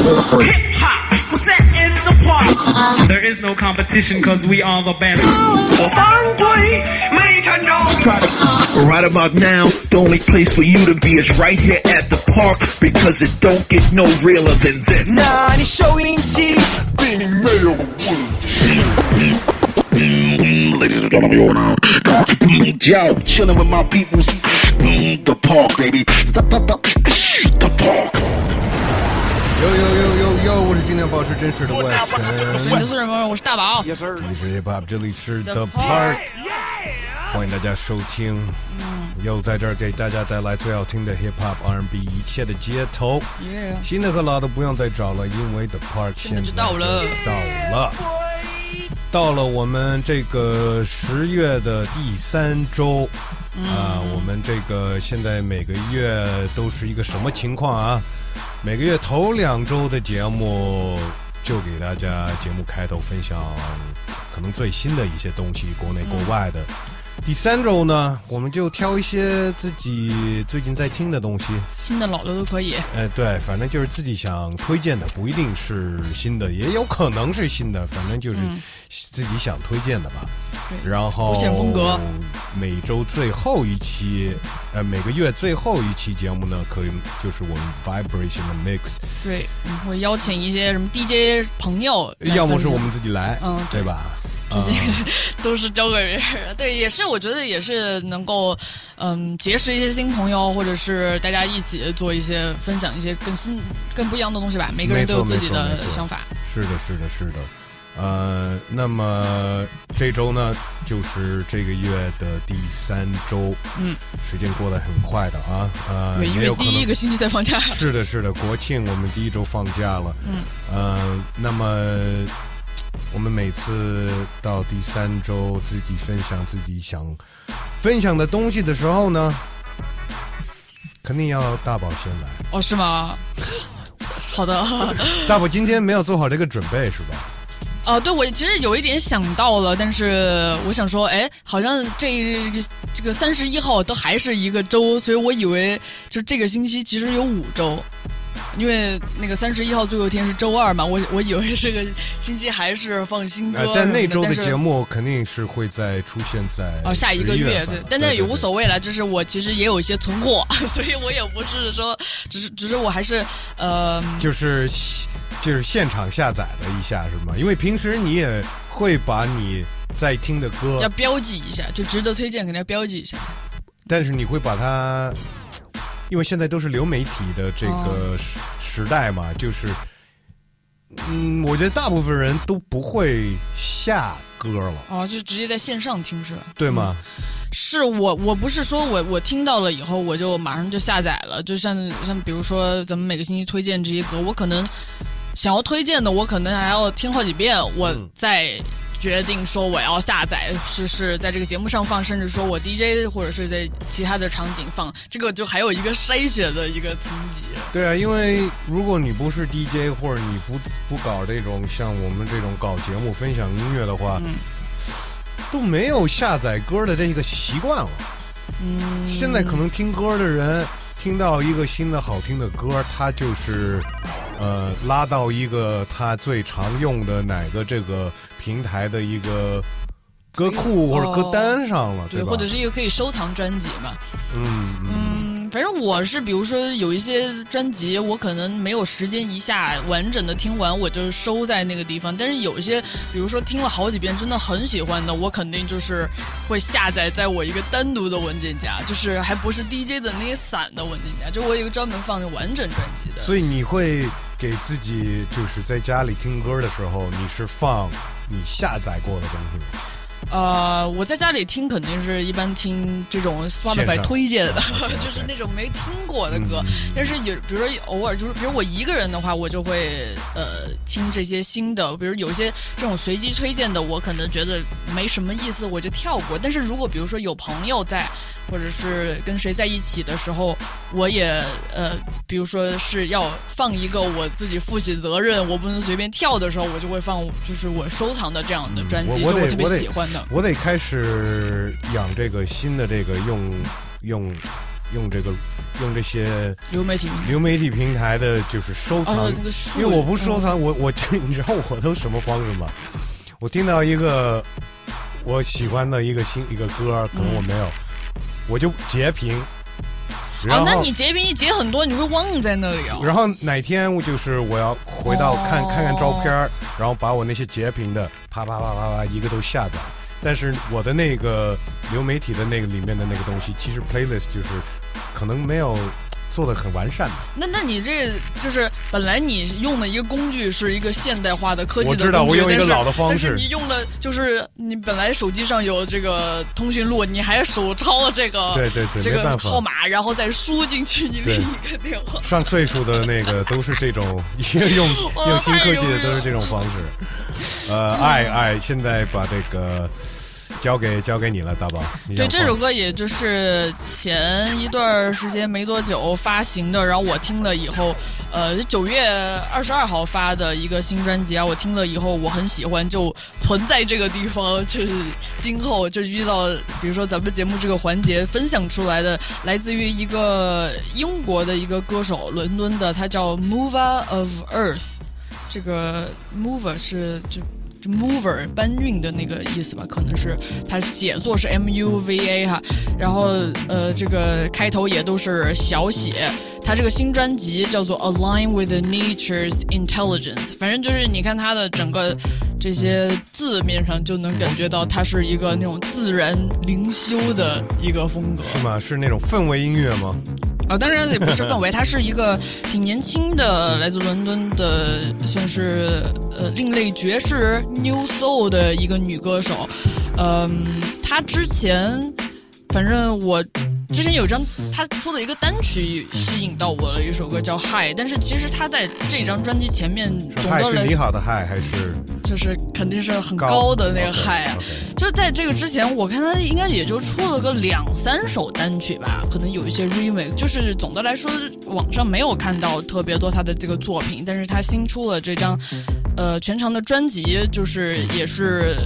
Hip hop, we're the park. There is no competition because we are the best. Right about now, the only place for you to be is right here at the park because it don't get no realer than this. Nah, 아니 쇼인지 빈이 매력 Ladies and gentlemen, you're now Yo, chilling with my people. The park, baby. The park. 呦呦呦呦呦！我是今天保持真实的外神，你的素人朋友，我是大宝。这里是 Hip Hop，这里是 The Park，欢迎大家收听。又在这儿给大家带来最好听的 Hip Hop R&B 一切的街头，耶，新的和老的不用再找了，因为 The Park 现在到了到了，到了我们这个十月的第三周。嗯啊，我们这个现在每个月都是一个什么情况啊？每个月头两周的节目就给大家节目开头分享可能最新的一些东西，国内国外的。第三周呢，我们就挑一些自己最近在听的东西。新的老的都可以。哎，对，反正就是自己想推荐的，不一定是新的，也有可能是新的，反正就是自己想推荐的吧。对然后不限风格每周最后一期，呃，每个月最后一期节目呢，可以就是我们 Vibration 的 Mix，对，我们会邀请一些什么 DJ 朋友要么是我们自己来，嗯对对吧？最近啊都是交给别人。对，也是我觉得也是能够，嗯，结识一些新朋友，或者是大家一起做一些分享一些更新、更不一样的东西吧。每个人都有自己的想法。是的，是的，是的。呃，那么这周呢，就是这个月的第三周，嗯，时间过得很快的啊，呃，对，因为也有可能第一个星期在放假。是的，是的，国庆我们第一周放假了，嗯，呃，那么我们每次到第三周自己分享自己想分享的东西的时候呢，肯定要大宝先来。哦，是吗？好的。大宝今天没有做好这个准备是吧？啊，对，我其实有一点想到了，但是我想说，哎，好像这这个三十一号都还是一个周，所以我以为就这个星期其实有五周，因为那个三十一号最后一天是周二嘛，我我以为这个星期还是放新歌但那周的节目肯定是会在出现在哦，下一个月对但那也无所谓了，就是我其实也有一些存货，所以我也不是说，只是只是我还是呃，就是就是现场下载了一下是吗？因为平时你也会把你在听的歌要，标记一下，就值得推荐，肯定要标记一下。但是你会把它，因为现在都是流媒体的这哦个时、时代嘛，就是，嗯，我觉得大部分人都不会下歌了，哦，就直接在线上听是吧？对吗？是我，我不是说我我听到了以后我就马上就下载了，就像像比如说咱们每个星期推荐这些歌，我可能想要推荐的，我可能还要听好几遍，我嗯再决定说我要下载是是在这个节目上放，甚至说我 DJ 或者是在其他的场景放，这个就还有一个筛选的一个层级。对啊，因为如果你不是 DJ 或者你不不搞这种像我们这种搞节目分享音乐的话，嗯都没有下载歌的这个习惯了。嗯，现在可能听歌的人听到一个新的好听的歌，他就是呃拉到一个他最常用的哪个这个平台的一个歌库或者歌单上了，对，吧？或者是一个可以收藏专辑嘛。嗯嗯嗯，反正我是，比如说有一些专辑，我可能没有时间一下完整的听完，我就收在那个地方。但是有一些，比如说听了好几遍，真的很喜欢的，我肯定就是会下载在我一个单独的文件夹，就是还不是 DJ 的那些散的文件夹，就我有一个专门放完整专辑的。所以你会给自己就是在家里听歌的时候，你是放你下载过的东西吗？呃，我在家里听肯定是一般听这种 Spotify 推荐的 就是那种没听过的歌。嗯但是有，比如说偶尔就是，比如我一个人的话，我就会呃听这些新的，比如有些这种随机推荐的，我可能觉得没什么意思，我就跳过。但是如果比如说有朋友在，或者是跟谁在一起的时候，我也呃，比如说是要放一个我自己负起责任，我不能随便跳的时候，我就会放就是我收藏的这样的专辑，我我就我特别喜欢的。我得开始养这个新的这个用用用这个用这些流媒体。平流媒体平台的，就是收藏。哦，那个因为我不收藏，我我 你知道我都什么方式吗？我听到一个我喜欢的一个新一个歌，可能我没有，我就截屏。然后，哦那你截屏一截很多，你会忘在那里哦。然后哪天我就是我要回到看、哦看看照片儿，然后把我那些截屏的啪啪啪啪啪一个都下载。但是我的那个流媒体的那个里面的那个东西，其实 playlist 就是可能没有做的很完善的。那那你这就是本来你用的一个工具是一个现代化的科技的我知道工具但是我用一个老的方式但是你用了就是你本来手机上有这个通讯录，你还手抄了这个对对对这个号码，然后再输进去你另对一个电话。上岁数的那个都是这种用 用新科技的都是这种方式。呃，爱爱，现在把这个交给交给你了，大宝。对，这首歌也就是前一段时间没多久发行的，然后我听了以后，呃，九月二十二号发的一个新专辑啊，我听了以后我很喜欢，就存在这个地方，就是今后就遇到，比如说咱们节目这个环节分享出来的，来自于一个英国的一个歌手，伦敦的，他叫 Mover of Earth，这个 Mover 是就。就 mover 搬运的那个意思吧，可能是它写作是 M U V A 哈，然后呃这个开头也都是小写。他这个新专辑叫做 Align with Nature's Intelligence，反正就是你看他的整个这些字面上就能感觉到他是一个那种自然灵修的一个风格。是吗？是那种氛围音乐吗？啊、当然也不是氛围，他是一个挺年轻的，来自伦敦的，算是呃另类爵士 New Soul 的一个女歌手。嗯，她之前，反正我之前有张她出的一个单曲吸引到我了，一首歌叫《Hi》，但是其实她在这张专辑前面是嗨总的来是你好的嗨还是就是肯定是很高的那个 OK，Hi 啊。就在这个之前，我看他应该也就出了个两三首单曲吧，可能有一些 remix。就是总的来说，网上没有看到特别多他的这个作品，但是他新出了这张，呃，全长的专辑，就是也是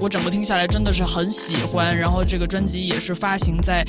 我整个听下来真的是很喜欢。然后这个专辑也是发行在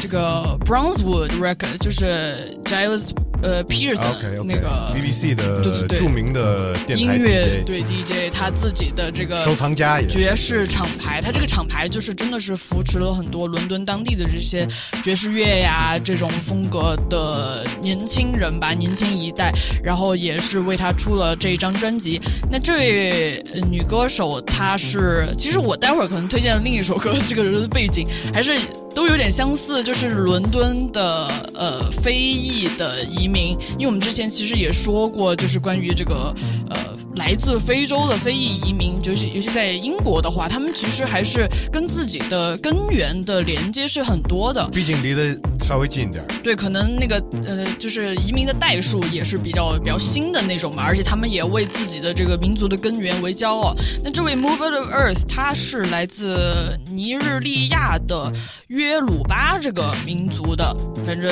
这个 Bronzewood Records，就是 Giles 呃 Pearson、OK OK 那个 BBC 的对对对著名的音乐对 DJ 他自己的这个收藏家爵士厂牌，他这个厂牌就是真的是扶持了很多伦敦当地的这些爵士乐呀这种风格的年轻人吧，年轻一代，然后也是为他出了这一张专辑。那这位呃女歌手她是，其实我待会儿可能推荐的另一首歌，这个人的背景还是都有点相似，就是伦敦的呃非裔的移民，因为我们之前其实也说过，就是关于这个呃来自非洲的非裔移民，就是尤其在英国的话，他们其实还是跟自己的根源的连接是很多的。毕竟离得稍微近一点儿。对，可能那个呃，就是移民的代数也是比较比较新的那种嘛，而且他们也为自己的这个民族的根源为骄傲。那这位 Mover of Earth，他是来自尼日利亚的约鲁巴这个民族的，反正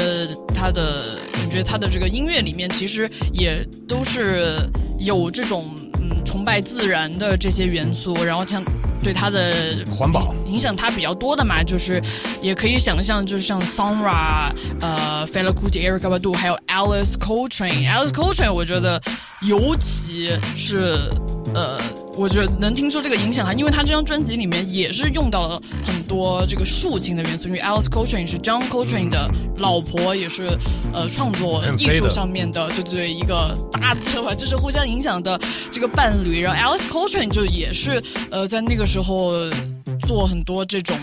他的感觉他的这个音乐里面其实也都是有这种嗯崇拜自然的这些元素，然后像对它的环保影响它比较多的嘛，就是也可以想象，就是像 Sonra、呃 Fela Kuti、Erykah Badu，还有 Alice Coltrane。Alice Coltrane 我觉得尤其是呃，我觉得能听出这个影响哈，因为他这张专辑里面也是用到了很多这个竖琴的元素，因为 Alice Coltrane 是 John Coltrane 的老婆，也是呃创作艺术上面的，对对对，一个搭子吧，就是互相影响的这个伴侣。然后 Alice Coltrane 就也是呃在那个时候做很多这种。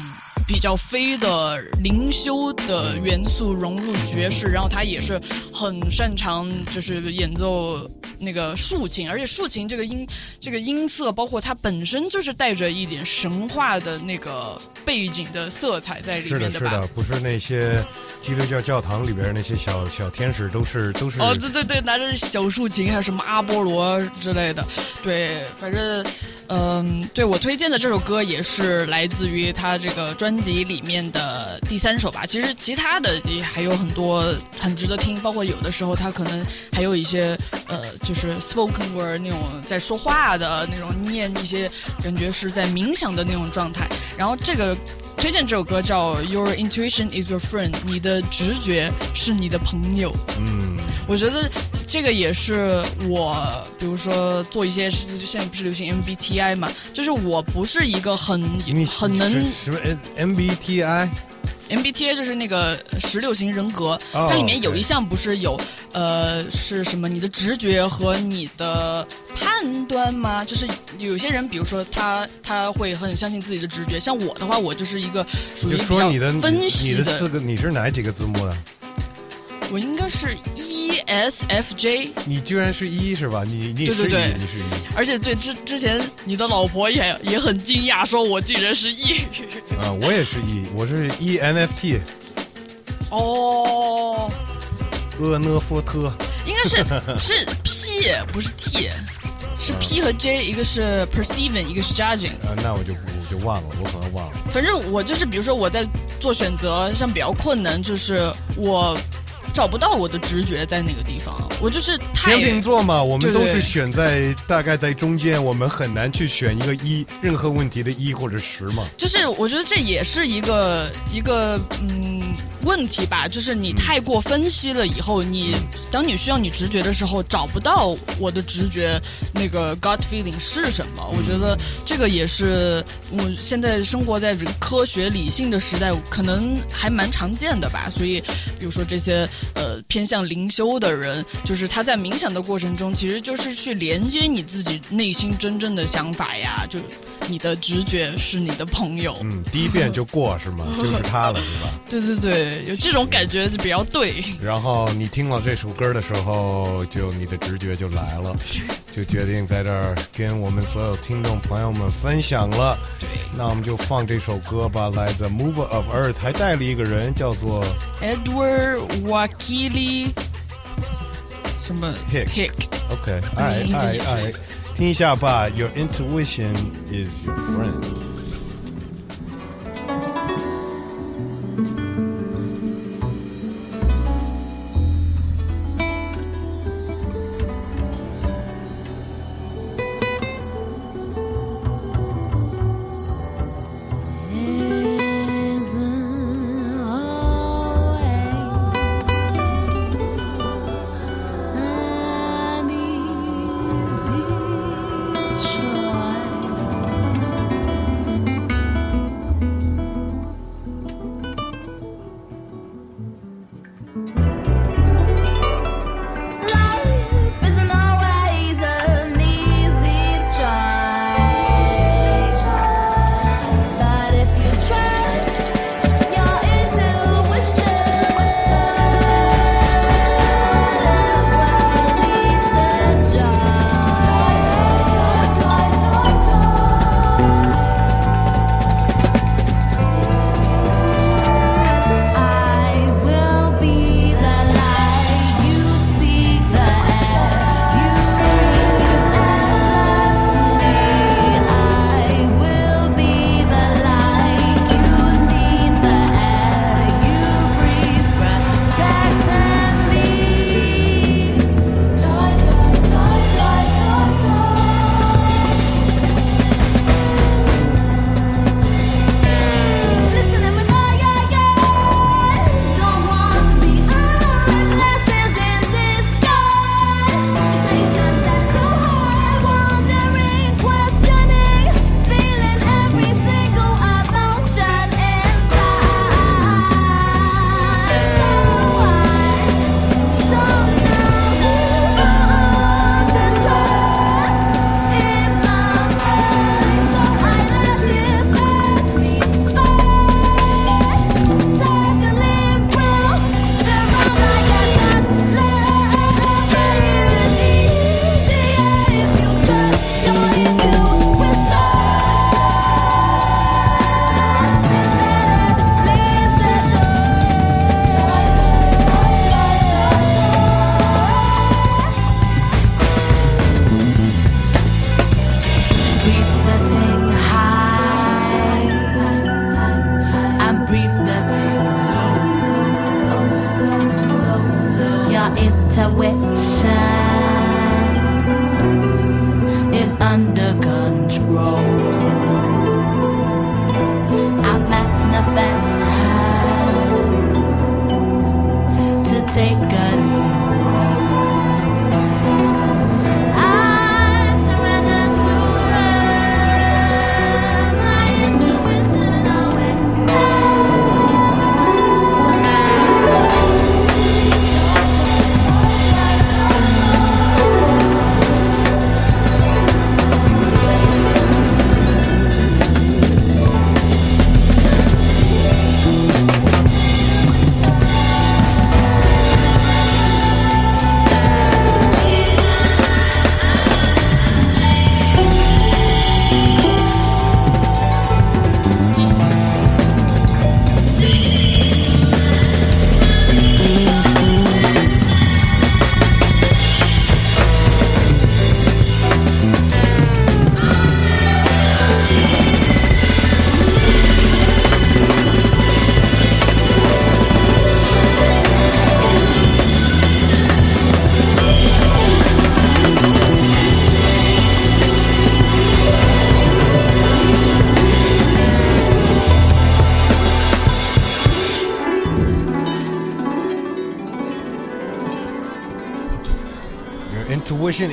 比较飞的灵修的元素融入爵士，然后他也是很擅长就是演奏那个竖琴，而且竖琴这个音这个音色，包括它本身就是带着一点神话的那个背景的色彩在里是的。是的，不是那些基督教教堂里边那些小小天使，都是都是哦，对对对，拿着小竖琴，还有什么阿波罗之类的，对，反正，嗯，对我推荐的这首歌也是来自于他这个专专辑里面的第三首吧。其实其他的也还有很多很值得听，包括有的时候他可能还有一些呃，就是 spoken word 那种在说话的那种念一些，感觉是在冥想的那种状态。然后这个推荐这首歌叫《Your Intuition Is Your Friend》，你的直觉是你的朋友。嗯，我觉得这个也是我，比如说做一些事情，现在不是流行 MBTI 嘛，就是我不是一个很很能是什么 MBTI？MBTI 就是那个十六型人格，哦它里面有一项不是有呃是什么你的直觉和你的判断吗？就是有些人，比如说他他会很相信自己的直觉，像我的话，我就是一个属于比较分析你的四个，你是哪几个字母的？我应该是 E ESFJ，你居然是一是吧？你你是对对对一，你是一而且对之之前你的老婆也 也很惊讶，说我竟然是 E。啊，我也是一，我是 E ENFT，哦，厄讷佛特。应该是 是 P 不是 T，是 P 和 J，一个是 perceiving，一个是 judging。啊，那我就我就忘了，我可能忘了。反正我就是，比如说我在做选择上比较困难，就是我找不到我的直觉在哪个地方，我就是太天秤座嘛，我们都是选在大概在中间，我们很难去选一个一，任何问题的一或者十嘛。就是我觉得这也是一个一个嗯问题吧，就是你太过分析了以后，你当你需要你直觉的时候，找不到我的直觉那个 gut feeling 是什么。我觉得这个也是我现在生活在这个科学理性的时代，可能还蛮常见的吧。所以，比如说这些呃偏向灵修的人，就是他在冥想的过程中，其实就是去连接你自己内心真正的想法呀，就你的直觉是你的朋友。嗯，第一遍就过是吗？就是他了是吧？对对对，有这种感觉就比较对。然后你听了这首歌的时候，就你的直觉就来了，就决定在这儿跟我们所有听众朋友们分享了。对那我们就放这首歌吧，来自 Mover of Earth，还带了一个人叫做，Edward Wakili，什么 Hick Hick，OK，哎哎哎，听一下吧。Your intuition is your friend。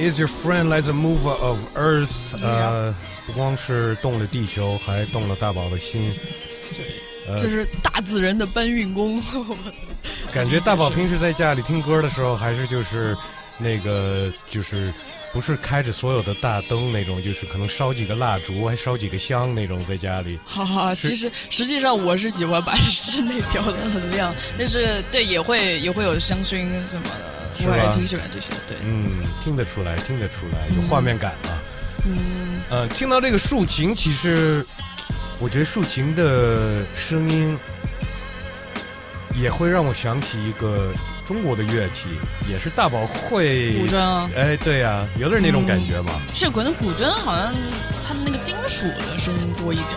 Is your friend，来自 Mover of Earth，呃，不光是动了地球，还动了大宝的心。对，这是大自然的搬运工。感觉大宝平时在家里听歌的时候，还是就是那个就是不是开着所有的大灯那种，就是可能烧几个蜡烛，还烧几个香那种，在家里。哈哈，其实实际上我是喜欢把室内调的很亮，但是对也会也会有香薰什么的，我还挺喜欢这些。对，嗯，听得出来，听得出来，有画面感啊。嗯，呃，听到这个竖琴，其实我觉得竖琴的声音也会让我想起一个中国的乐器，也是大宝会古筝啊，哎，对呀、有点那种感觉嘛。是可能古筝好像它的那个金属的声音多一点，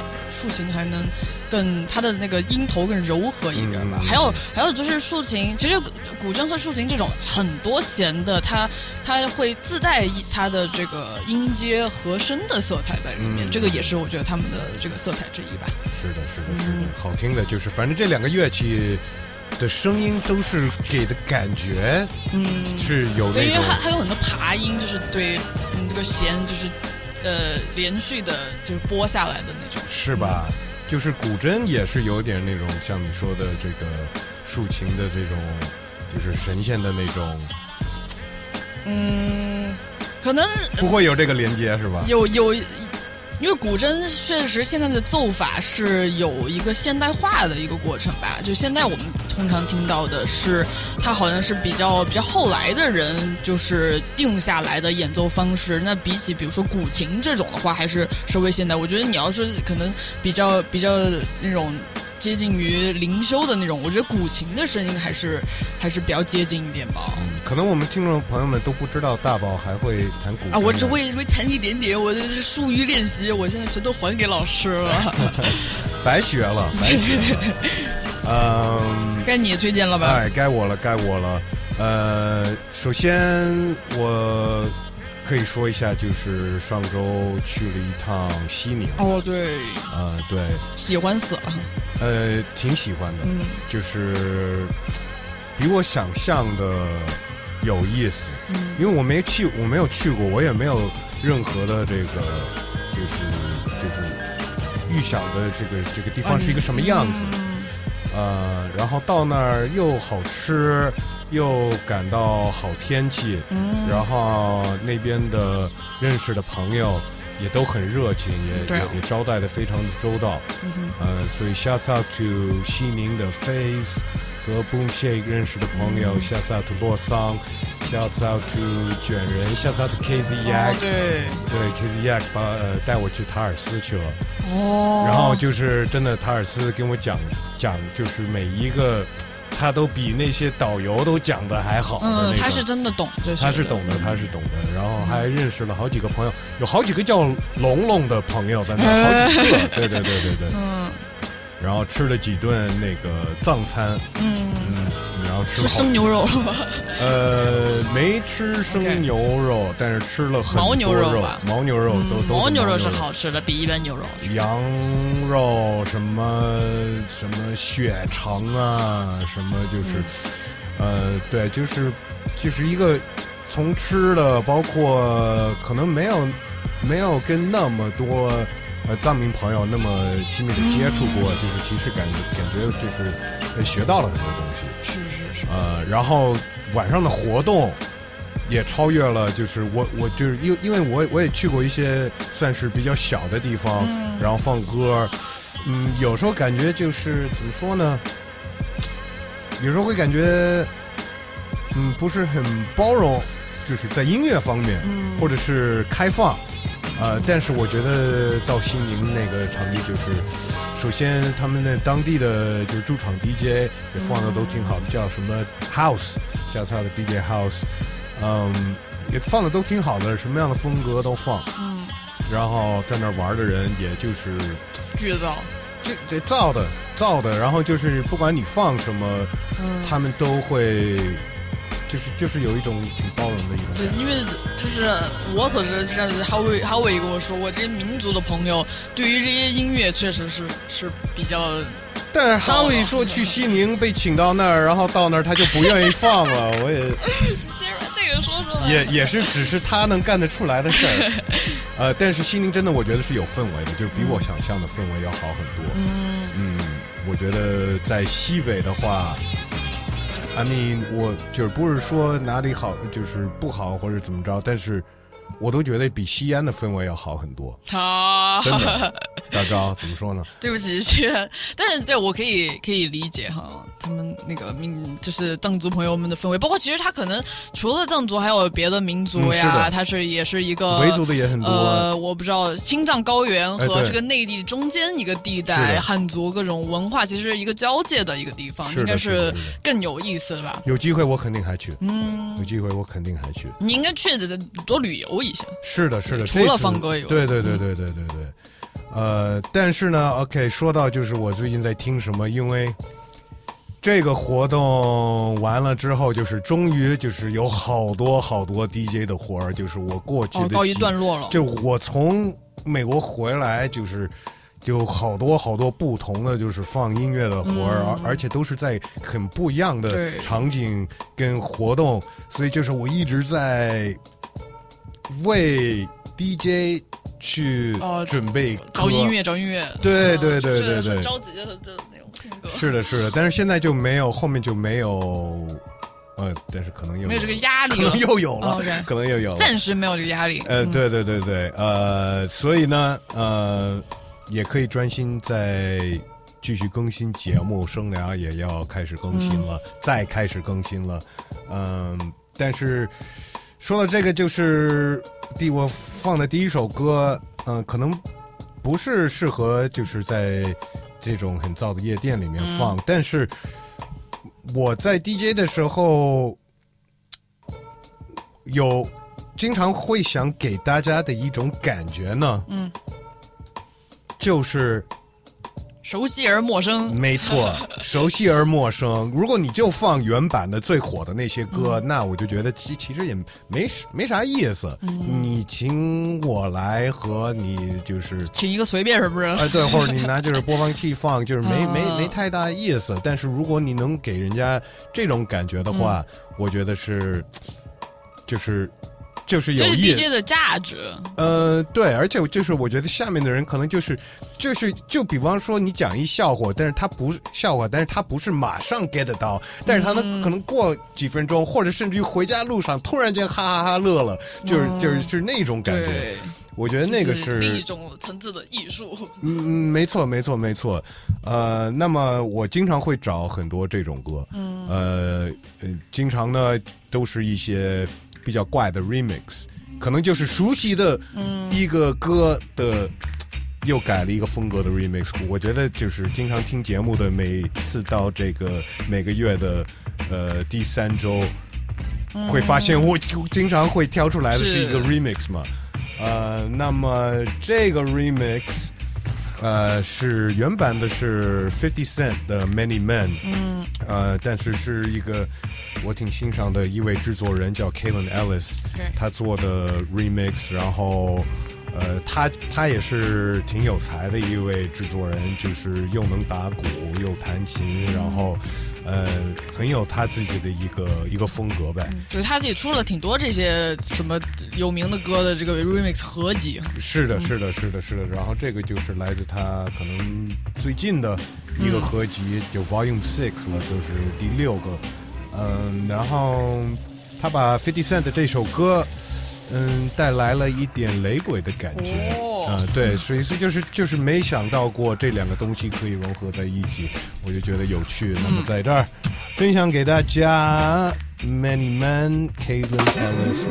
竖琴还能更它的那个音头更柔和一点吧。还有还有就是竖琴，其实古古筝和竖琴这种很多弦的，它它会自带一它的这个音阶和声的色彩在里面，嗯这个也是我觉得他们的这个色彩之一吧。是的，是的，是的，好听的，就是反正这两个乐器的声音都是给的感觉嗯，是有对，因为那种还还有很多爬音，就是对嗯这个弦就是呃连续的，就是拨下来的那种。是吧？就是古筝也是有点那种像你说的这个竖琴的这种，就是神仙的那种，嗯，可能不会有这个连接是吧？有有，因为古筝确实现在的奏法是有一个现代化的一个过程吧。就现在我们通常听到的是，它好像是比较比较后来的人就是定下来的演奏方式。那比起比如说古琴这种的话，还是稍微现代。我觉得你要说可能比较比较那种。接近于灵修的那种，我觉得古琴的声音还是还是比较接近一点吧。嗯，可能我们听众朋友们都不知道大宝还会弹古筝啊，我只会会弹一点点，我这是疏于练习，我现在全都还给老师了。白学了，白学了。嗯，该你推荐了吧？哎，该我了，该我了。呃，首先我可以说一下，就是上周去了一趟西宁。哦，对，呃，对，喜欢死了。呃，挺喜欢的，嗯就是比我想象的有意思。嗯因为我没去，我没有去过，我也没有任何的这个，就是就是预想的这个这个地方是一个什么样子。嗯呃，然后到那儿又好吃，又赶到好天气，嗯。然后那边的认识的朋友也都很热情，也啊也也招待的非常的周到。嗯哼。呃，所以 shouts out to 西宁的 Face 和 Boom Shake 认识的朋友、，shout out to 洛桑，shouts out to 卷人，shouts out to KZ 哦对，对 KZ Yak 把呃带我去塔尔斯去了。哦，然后就是真的，塔尔斯跟我讲讲，就是每一个他都比那些导游都讲的还好的那种。嗯，他是真的懂他是懂的，他是懂的，然后还认识了好几个朋友，有好几个叫龙龙的朋友在那儿，好几个，对对对对对，嗯。然后吃了几顿那个藏餐，嗯，嗯，然后吃是生牛肉了吧？呃没吃生牛肉，但是吃了很多牦牛肉吧牦牛肉都嗯都牦牛肉是好吃的，比一般牛肉。羊肉什么什么血肠啊，什么就是，呃，对，就是就是一个从吃的，包括可能没有没有跟那么多呃藏民朋友那么亲密的接触过，就是其实感觉感觉就是呃学到了很多东西。呃，然后晚上的活动也超越了，就是我我就是因因为我我也去过一些算是比较小的地方，然后放歌，嗯，有时候感觉就是怎么说呢？有时候会感觉，嗯，不是很包容，就是在音乐方面，或者是开放。呃，但是我觉得到西宁那个场地，就是首先他们那当地的就驻场 DJ 也放的都挺好的，叫什么 House，下次的 DJ House，嗯，也放的都挺好的，什么样的风格都放。嗯，然后在那儿玩的人，也就是巨造，这这造的造的，然后就是不管你放什么，嗯，他们都会，就是就是有一种挺包容的一种对，因为就是我所知的，哈维哈维跟我说过，这些民族的朋友对于这些音乐确实是是比较但是哈维说去西宁被请到那儿，然后到那儿他就不愿意放了，我也 接着这个说出来。也也是只是他能干得出来的事儿。呃，但是西宁真的我觉得是有氛围的，就是比我想象的氛围要好很多。嗯，嗯，我觉得在西北的话，I mean，我就是不是说哪里好，就是不好或者怎么着，但是我都觉得比西安的氛围要好很多，好，真的。大高怎么说呢？对不起，西安，但是这我可以可以理解哈，他们那个民就是藏族朋友们的氛围，包括其实他可能除了藏族，还有别的民族呀，嗯是他是也是一个维族的也很多。呃，我不知道青藏高原和这个内地中间一个地带，的汉族各种文化其实一个交界的一个地方，应该是更有意思吧？有机会我肯定还去，嗯有，机会我肯定还去。你应该去的多旅游一下。是的，是的，除了放歌以外对对对对对对对。呃，但是呢，OK，说到就是我最近在听什么，因为这个活动完了之后，就是终于就是有好多好多 DJ 的活儿，就是我过去的哦，告一段落了。就我从美国回来，就是就好多好多不同的就是放音乐的活儿，嗯而、而且都是在很不一样的场景跟活动，所以就是我一直在为 DJ 去哦准备歌找音。乐，找音乐。对嗯对对对对很着急的是的，是的，但是现在就没有，后面就没有，呃，但是可能又没有这个压力可了能又有了，可能又有了。暂时没有这个压力。呃，嗯，对对对对，呃，所以呢，呃，也可以专心在继续更新节目，生涯也要开始更新了，再开始更新了，嗯、但是说到这个，就是第我放的第一首歌，嗯、可能不是适合就是在这种很燥的夜店里面放，但是我在 DJ 的时候有经常会想给大家的一种感觉呢，嗯，就是熟悉而陌生。没错，熟悉而陌生。如果你就放原版的最火的那些歌，那我就觉得其其实也没没啥意思。你请我来和你就是。请一个随便是不是？哎，对，或者 你拿就是播放器放，就是没没嗯没太大意思。但是如果你能给人家这种感觉的话，我觉得是，就是就是有这是意 DJ 的价值。呃，对，而且就是我觉得下面的人可能就是就是就比方说你讲一笑话，但是他不是笑话，但是他不是马上 get 到，但是他能、可能过几分钟，或者甚至于回家路上突然间哈哈哈乐了，就是、就是是那种感觉。对，我觉得那个就是另一种层次的艺术。嗯，嗯没错，没错，没错。呃，那么我经常会找很多这种歌，嗯，呃，呃经常呢都是一些比较怪的 remix，可能就是熟悉的一个歌的。又改了一个风格的 remix，我觉得就是经常听节目的，每次到这个每个月的呃第三周，会发现我经常会挑出来的是一个 remix 嘛，呃，那么这个 remix，呃，是原版的是 Fifty Cent 的 Many Men，嗯，呃，但是是一个我挺欣赏的一位制作人叫 Kalen Ellis，对。他做的 remix，然后。呃，他他也是挺有才的一位制作人，就是又能打鼓又弹琴，然后呃，很有他自己的一个一个风格呗。就是他也出了挺多这些什么有名的歌的这个 remix 合集。是的，是的，是的，是的。然后这个就是来自他可能最近的一个合集，就 Volume Six 了，都是第六个。嗯，然后他把 Fifty Cent 的这首歌，嗯，带来了一点雷鬼的感觉。哦嗯，对，所以是就是就是没想到过这两个东西可以融合在一起，我就觉得有趣。那么在这儿分享给大家，Many Man Caitlin Ellis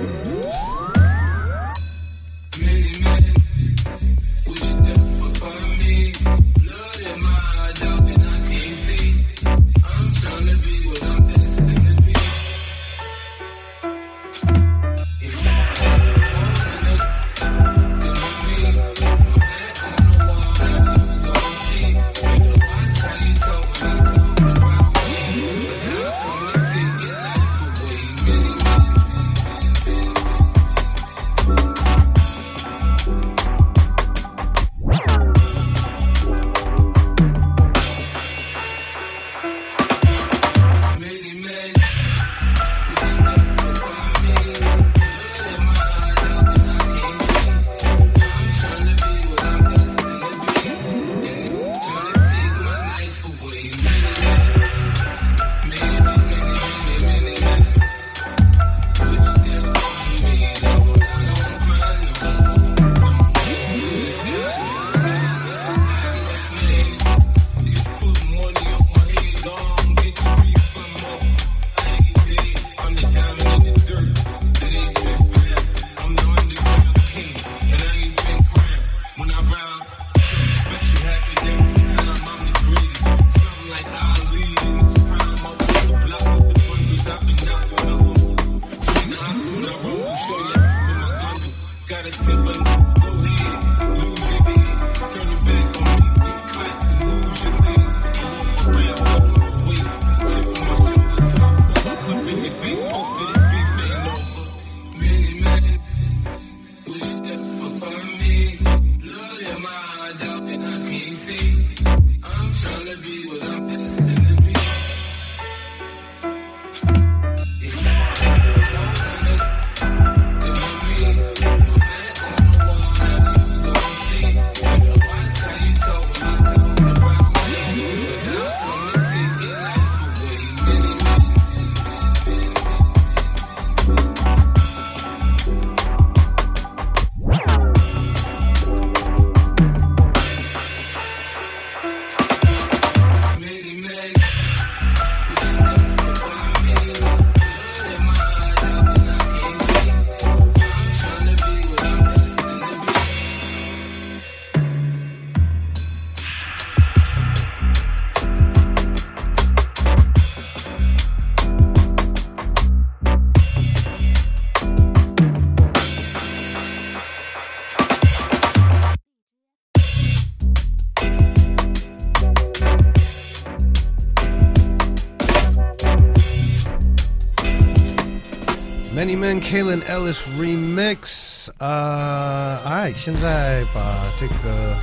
Man Kalen Ellis Remix，呃，哎，现在把这个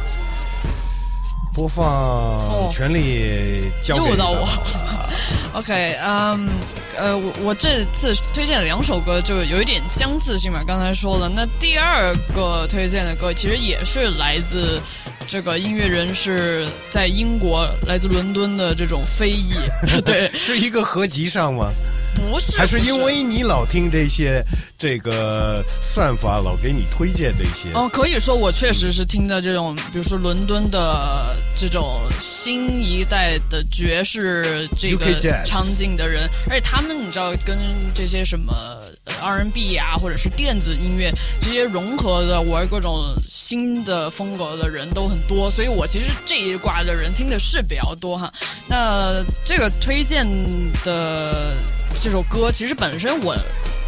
播放权利交到我了。OK，嗯、呃，我我这次推荐的两首歌就有一点相似性嘛，刚才说了。那第二个推荐的歌其实也是来自这个音乐人是在英国，来自伦敦的这种非裔，对，是一个合集上吗？不是，还是因为你老听这些这个算法老给你推荐这些？哦，可以说我确实是听的这种，比如说伦敦的这种新一代的爵士这个场景的人，而且他们你知道跟这些什么呃 R&B 啊，或者是电子音乐这些融合的玩各种新的风格的人都很多，所以我其实这一挂的人听的是比较多哈。那这个推荐的这首歌，其实本身我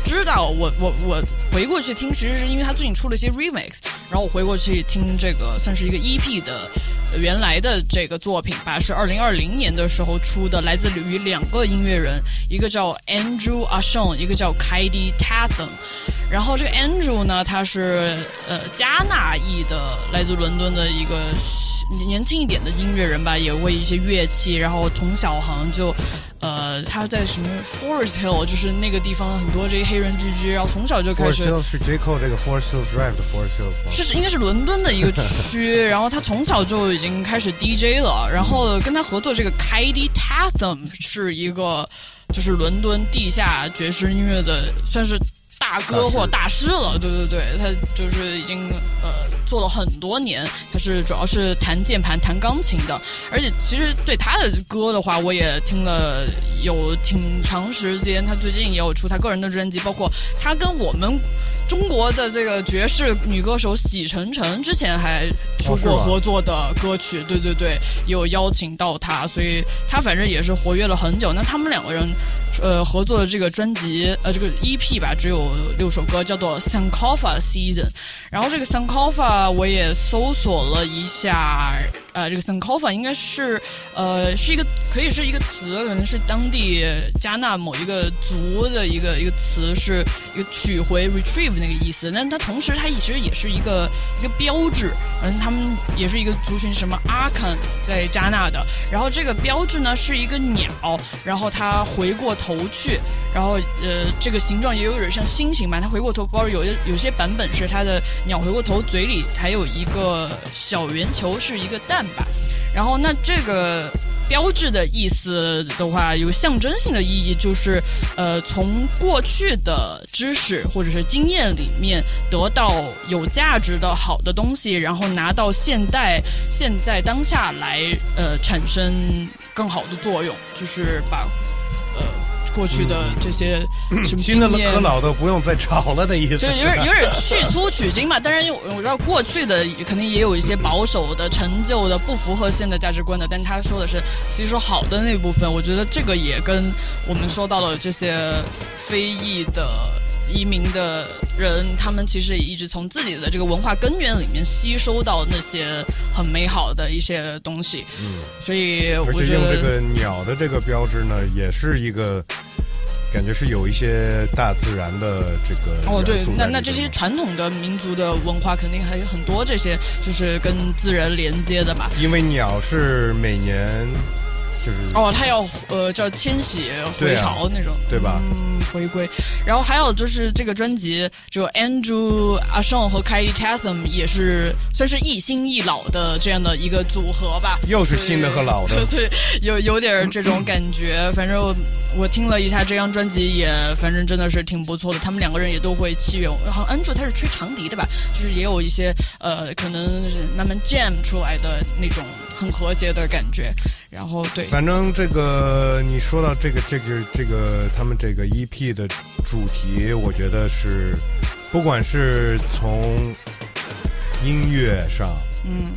知道，我我我回过去听，其实是因为他最近出了一些 remix，然后我回过去听这个算是一个 EP 的原来的这个作品吧，是二零二零年的时候出的，来自于两个音乐人，一个叫 Andrew Ashon，一个叫 Kaidi Tatham。然后这个 Andrew 呢，他是呃加纳裔的，来自伦敦的一个年轻一点的音乐人吧，也为一些乐器，然后从小好像就，呃，他在什么 Forest Hill，就是那个地方很多这些黑人聚居，然后从小就开 Forest 始是 J Cole 这个 Forest Hills Drive 的 Forest Hills 吗？是是应该是伦敦的一个区，然后他从小就已经开始 DJ 了，然后跟他合作这个 Kaidi Tatham 是一个就是伦敦地下爵士音乐的算是大哥或者大师了，对对对，他就是已经呃做了很多年，他是主要是弹键盘、弹钢琴的，而且其实对他的歌的话，我也听了有挺长时间，他最近也有出他个人的专辑，包括他跟我们。中国的这个爵士女歌手喜晨晨之前还出过合作的歌曲，对对对，有邀请到她，所以她反正也是活跃了很久。那他们两个人，呃，合作的这个专辑，呃，这个 EP 吧，只有六首歌，叫做 Sankofa Season。然后这个 Sankofa 我也搜索了一下，呃，这个 Sankofa 应该是呃是一个可以是一个词，可能是当地加纳某一个族的一个一个词，是一个取回 retrieve 那个意思。但它同时它其实也是一个一个标志，嗯，他们也是一个族群，什么阿肯在加纳的。然后这个标志呢是一个鸟，然后它回过头去，然后呃这个形状也有点像星星吧，它回过头，包括有有些版本是它的鸟回过头，嘴里还有一个小圆球，是一个蛋吧。然后那这个标志的意思的话，有象征性的意义，就是呃，从过去的知识或者是经验里面得到有价值的好的东西，然后拿到现代现在当下来呃产生更好的作用，就是把呃过去的这些 什么新的经验和老的不用再吵了的意思。就有点有点去粗取精嘛。当然，因为我知道过去的肯定也有一些保守的、陈旧的、不符合现代价值观的，但他说的是其实说好的那部分，我觉得这个也跟我们说到了这些非议的。移民的人，他们其实也一直从自己的这个文化根源里面吸收到那些很美好的一些东西，嗯，所以而我觉得且用这个鸟的这个标志呢，也是一个感觉是有一些大自然的这个哦，对那那这些传统的民族的文化肯定还有很多这些，就是跟自然连接的吧。因为鸟是每年就是哦，他要呃叫迁徙回潮那种，对吧嗯，回归。然后还有就是这个专辑，就 Andrew 阿胜和 Kylie Tatham 也是算是一新一老的这样的一个组合吧。又是新的和老的。对，有有点这种感觉。反正我我听了一下这张专辑，也反正真的是挺不错的。他们两个人也都会器乐，好像 Andrew 他是吹长笛的吧，就是也有一些呃，可能是慢慢 jam 出来的那种很和谐的感觉。然后对，反正这个你说到这个这个这个他们这个 EP 的主题，我觉得是不管是从音乐上，嗯，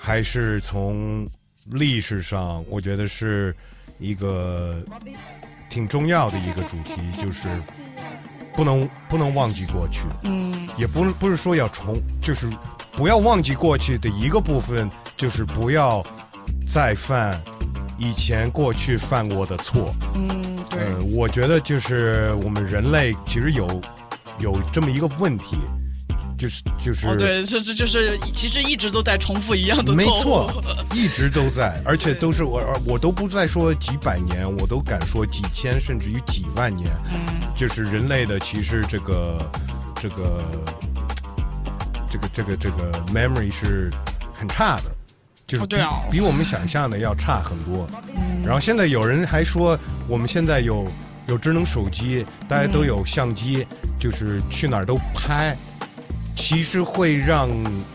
还是从历史上，我觉得是一个挺重要的一个主题，就是不能不能忘记过去，嗯，也不是不是说要重，就是不要忘记过去的一个部分，就是不要再犯以前过去犯过的错。嗯，对，呃，我觉得就是我们人类其实有有这么一个问题，就是就是、哦，对，这这就是其实一直都在重复一样的没错误。错，一直都在，而且都是我我都不再说几百年，我都敢说几千甚至于几万年，嗯。就是人类的其实这个这个这个这个这个 memory 是很差的，就是比、哦对啊比我们想象的要差很多。然后现在有人还说，我们现在有有智能手机，大家都有相机，就是去哪儿都拍。其实会让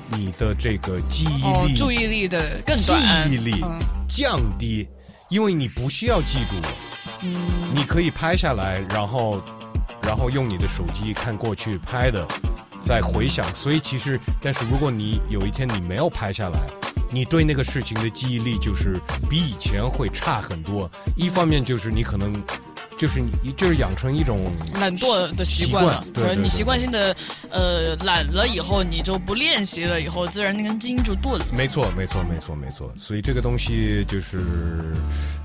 你的这个记忆哦力、，注意力的更记，忆力嗯降低，因为你不需要记住，嗯你可以拍下来，然后然后用你的手机看过去拍的，再回想。所以其实，但是如果你有一天你没有拍下来，你对那个事情的记忆力就是比以前会差很多。一方面就是你可能就是你就是养成一种懒惰的习惯了，对对对你习惯性的呃懒了以后，你就不练习了，以后自然那根筋就钝了。没错，没错，没错，没错。所以这个东西就是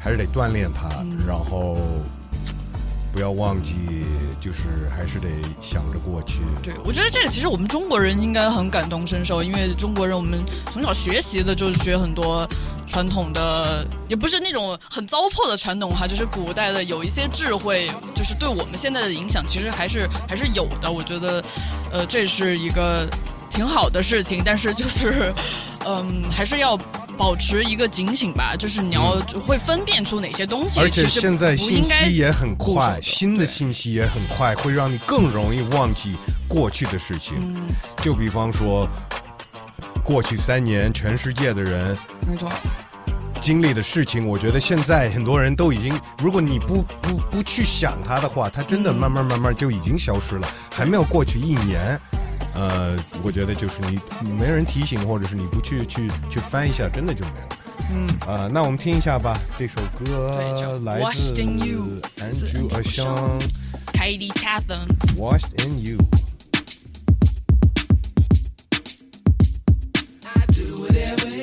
还是得锻炼它，然后不要忘记，就是还是得想着过去。对，我觉得这个其实我们中国人应该很感同身受，因为中国人我们从小学习的就是学很多传统的，也不是那种很糟粕的传统哈，就是古代的有一些智慧，就是对我们现在的影响其实还是还是有的。我觉得，呃，这是一个挺好的事情，但是就是，嗯，还是要。保持一个警醒吧，就是你要会分辨出哪些东西，而且现在信息也很快，新的信息也很快，会让你更容易忘记过去的事情。嗯。就比方说，过去三年全世界的人没错，经历的事情，我觉得现在很多人都已经，如果你不不不去想它的话，它真的慢慢慢慢就已经消失了，还没有过去一年。呃，我觉得就是你没人提醒，或者是你不去去去翻一下，真的就没了。嗯，啊、那我们听一下吧，这首歌来自 You，Andrew a s h a n Katie Tatham。，Washed in You。Be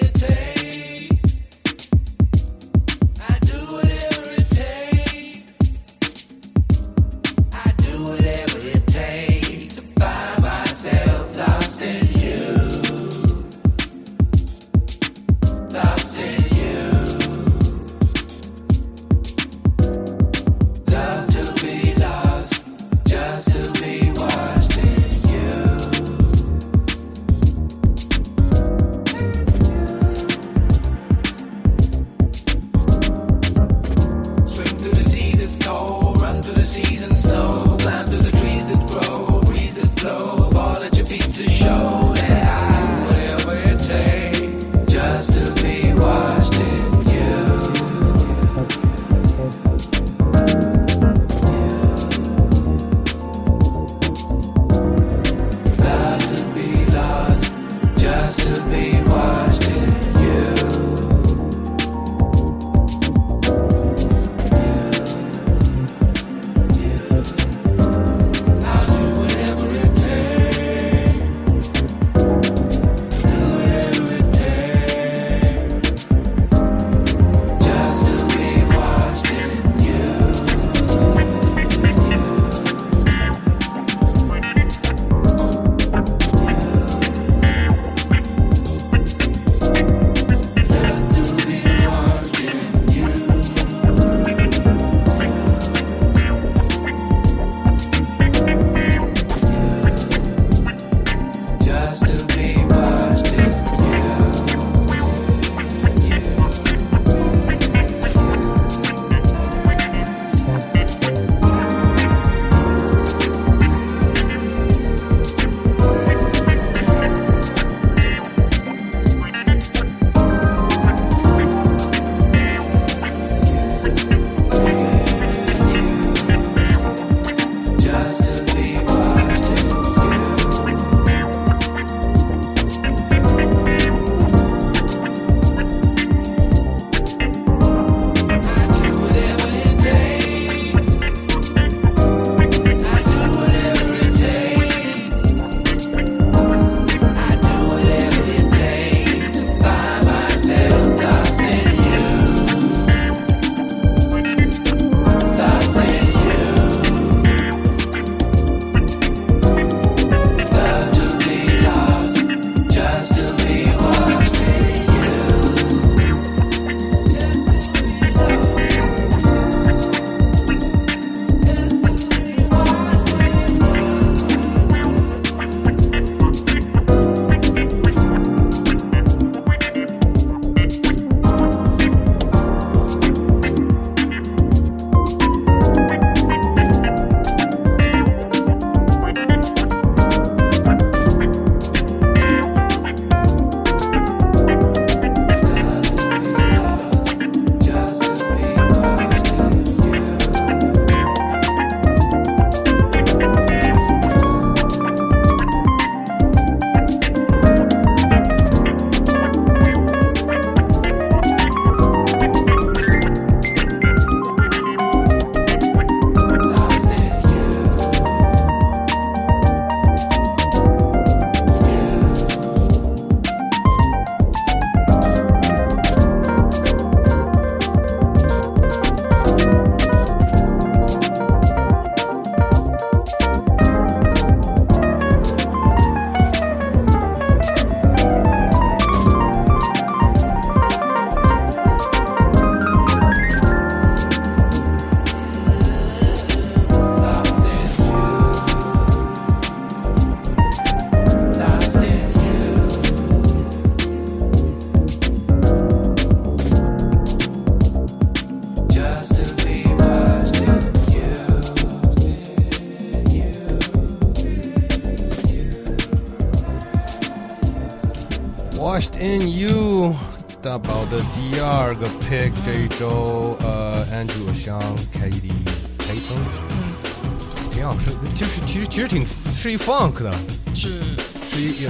的第二个 pick 这一周，呃，Andrew 香 Katie Tatum，嗯，挺好吃，就是其实其实挺是一 funk 的，是，是一有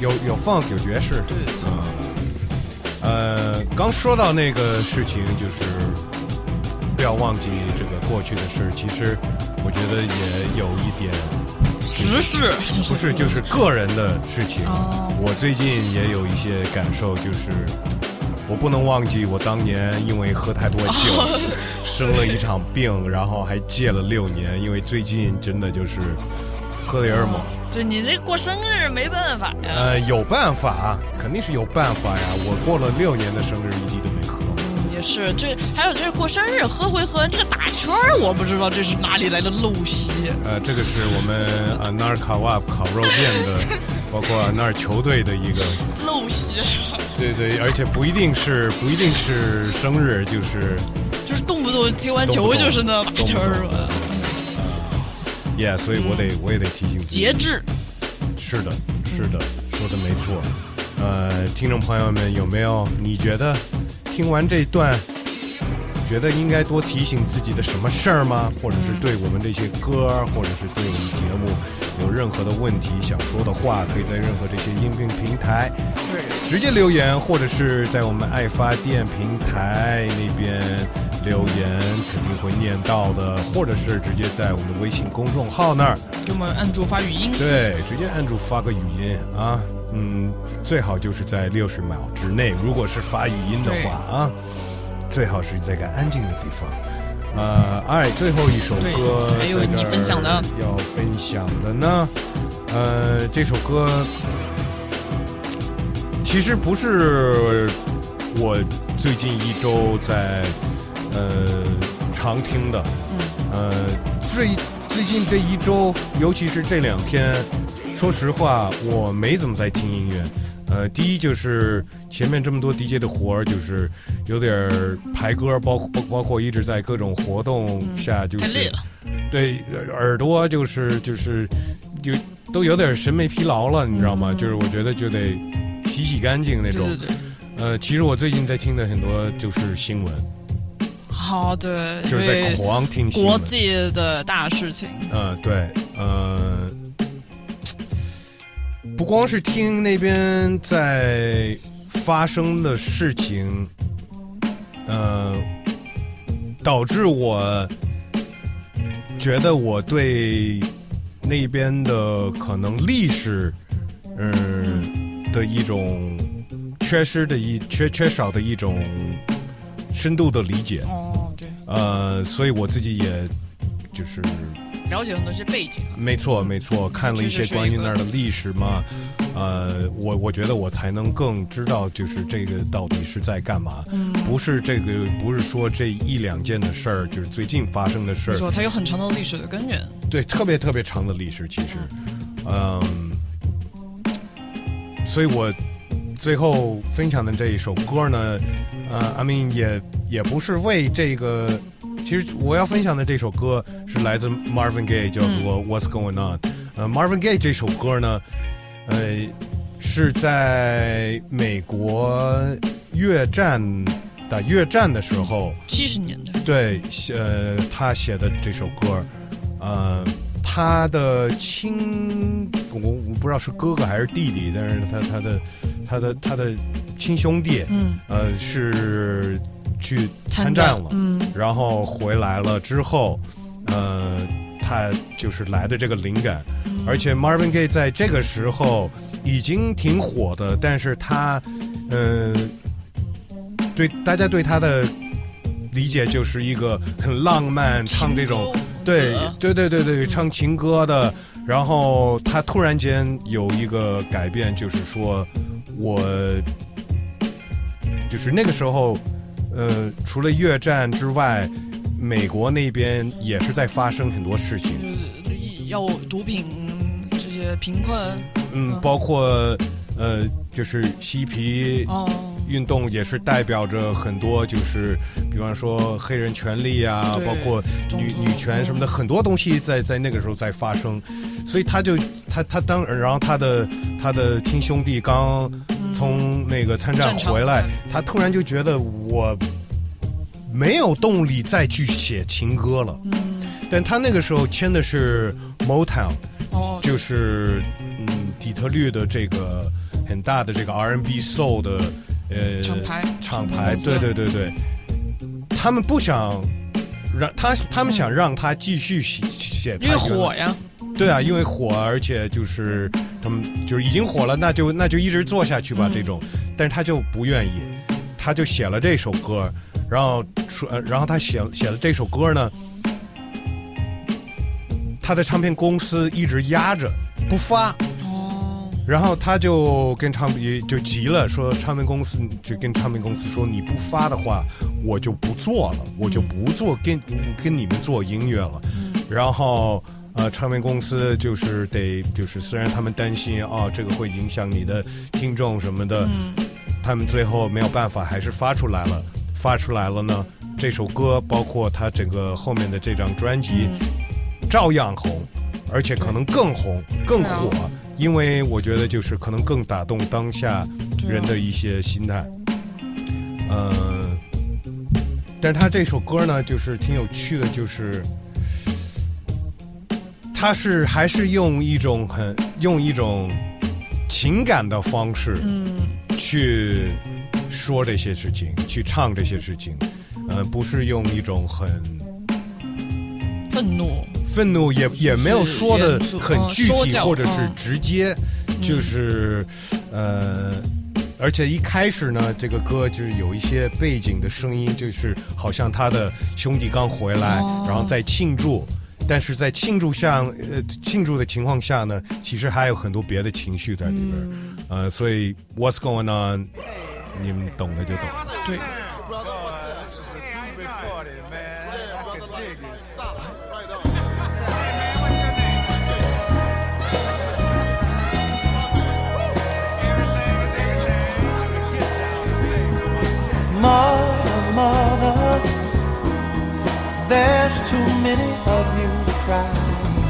有有 funk 有爵士，对，呃，刚说到那个事情，就是不要忘记这个过去的事。其实我觉得也有一点，时事，不是就是个人的事情。哦。我最近也有一些感受，就是我不能忘记我当年因为喝太多酒，生了一场病，然后还戒了六年。因为最近真的就是喝的有点猛。对你这过生日没办法呀。呃，有办法，肯定是有办法呀。我过了六年的生日，一滴都没喝。也是，这还有就是过生日喝回喝这个打圈儿，我不知道这是哪里来的陋习。呃，这个是我们呃那儿卡瓦烤肉店的，包括那儿球队的一个，陋习？对对，而且不一定是不一定是生日，就是就是动不动踢完球就是那打圈儿吧？，yeah，所以我得、我也得提醒自己节制。是的，是的，说的没错。呃，听众朋友们，有没有你觉得听完这段，觉得应该多提醒自己的什么事儿吗？或者是对我们这些歌，或者是对我们节目有任何的问题想说的话，可以在任何这些音频平台对，直接留言，或者是在我们爱发电平台那边留言，肯定会念到的，或者是直接在我们的微信公众号那儿。给我们按住发语音。对，直接按住发个语音啊，嗯，最好就是在六十秒之内。如果是发语音的话啊，最好是在个安静的地方。呃，哎，最后一首歌还有你分享的要分享的呢，呃，这首歌其实不是我最近一周在呃常听的，嗯，呃，最最近这一周，尤其是这两天，说实话，我没怎么在听音乐。呃，第一就是前面这么多 DJ 的活儿，就是有点儿排歌，包括包包括一直在各种活动下，就是。对耳朵就是就是就都有点审美疲劳了，你知道吗？嗯就是我觉得就得洗洗干净那种。对对对，呃，其实我最近在听的很多就是新闻，好对，就是在狂听新闻。国际的大事情。呃，对，呃，不光是听那边在发生的事情，呃，导致我觉得我对那边的可能历史，嗯、的一种缺失的一缺缺少的一种深度的理解，哦，对，呃，所以我自己也就是。了解很多一些背景啊。没错，没错，看了一些关于那儿的历史嘛，呃，我我觉得我才能更知道，就是这个到底是在干嘛，嗯不是这个，不是说这一两件的事儿，就是最近发生的事儿，没错，它有很长的历史的根源。对，特别特别长的历史，其实，嗯，所以我最后分享的这一首歌呢，呃，I mean 也也不是为这个，其实我要分享的这首歌是来自 Marvin Gaye，叫做嗯 What's Going On。呃，Marvin Gaye 这首歌呢，呃，是在美国越战打越战的时候。七十年代，对，呃，他写的这首歌，呃，他的亲，我我不知道是哥哥还是弟弟，但是他他的他的他的亲兄弟，嗯，呃，是去参参战了，嗯。然后回来了之后，呃，他就是来的这个灵感，嗯。而且 Marvin Gaye 在这个时候已经挺火的，但是他，呃，对大家对他的理解就是一个很浪漫，唱这种对对对对对，唱情歌的。然后他突然间有一个改变，就是说我就是那个时候，呃，除了越战之外，美国那边也是在发生很多事情。就是要毒品这些贫困，嗯嗯，包括呃，就是嬉皮，哦，运动也是代表着很多，就是比方说黑人权利啊，包括女女权什么的，很多东西在在那个时候在发生，所以他就他他当然后他的他的亲兄弟刚从那个参战回来，他突然就觉得我没有动力再去写情歌了。嗯，但他那个时候签的是 Motown，哦，就是嗯底特律的这个很大的这个 R&B Soul 的呃厂牌厂牌，对对对对，他们不想让他他们想让他继续写写他因为火呀，对啊，因为火，而且就是他们就是已经火了，那就那就一直做下去吧，嗯。这种。但是他就不愿意，他就写了这首歌，然后说，呃然后他写写了这首歌呢，他的唱片公司一直压着不发，哦，然后他就跟唱片就急了，说唱片公司就跟唱片公司说，你不发的话，我就不做了，我就不做跟跟你们做音乐了。然后呃，唱片公司就是得就是虽然他们担心啊，这个会影响你的听众什么的，他们最后没有办法，还是发出来了。发出来了呢，这首歌包括他整个后面的这张专辑，照样红，而且可能更红、更火，因为我觉得就是可能更打动当下人的一些心态。嗯、但是他这首歌呢，就是挺有趣的，就是他是还是用一种很用一种情感的方式，嗯，去说这些事情，去唱这些事情，呃，不是用一种很愤怒，愤怒，也也没有说的很具体或者是嗯直接，就是呃。而且一开始呢，这个歌就是有一些背景的声音，就是好像他的兄弟刚回来，哦然后在庆祝，但是在庆祝下，呃，庆祝的情况下呢，其实还有很多别的情绪在里边，嗯呃，所以 What's going on，你们懂的就懂。对，Mother, mother, there's too many of you crying.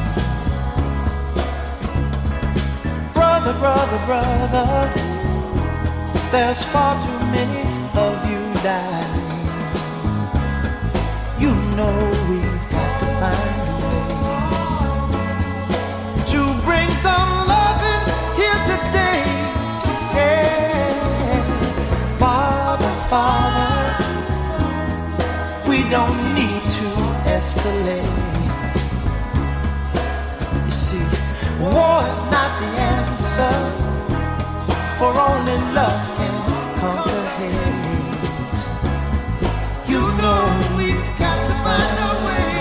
Brother, brother, brother, there's far too many of you dying. You know we've got to find a way to bring some escalate. You see, war is not the answer, for only love can conquer hate. You know we've got to find a way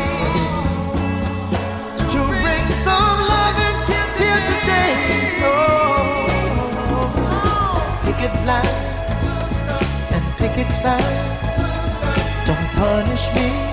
to bring some loving here today. Oh, picket lines and picket signs. Don't punish me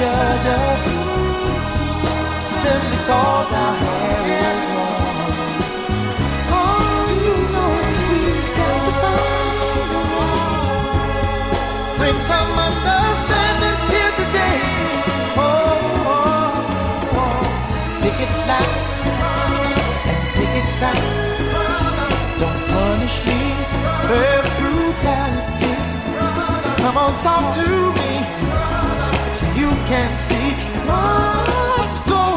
judge us? Simply cause our hair is long. Oh, you know we've got to find a way. Bring some understanding here today. Oh, oh, oh. pick it loud and pick it sound. Don't punish me with brutality. Come on, talk to me can see. What's going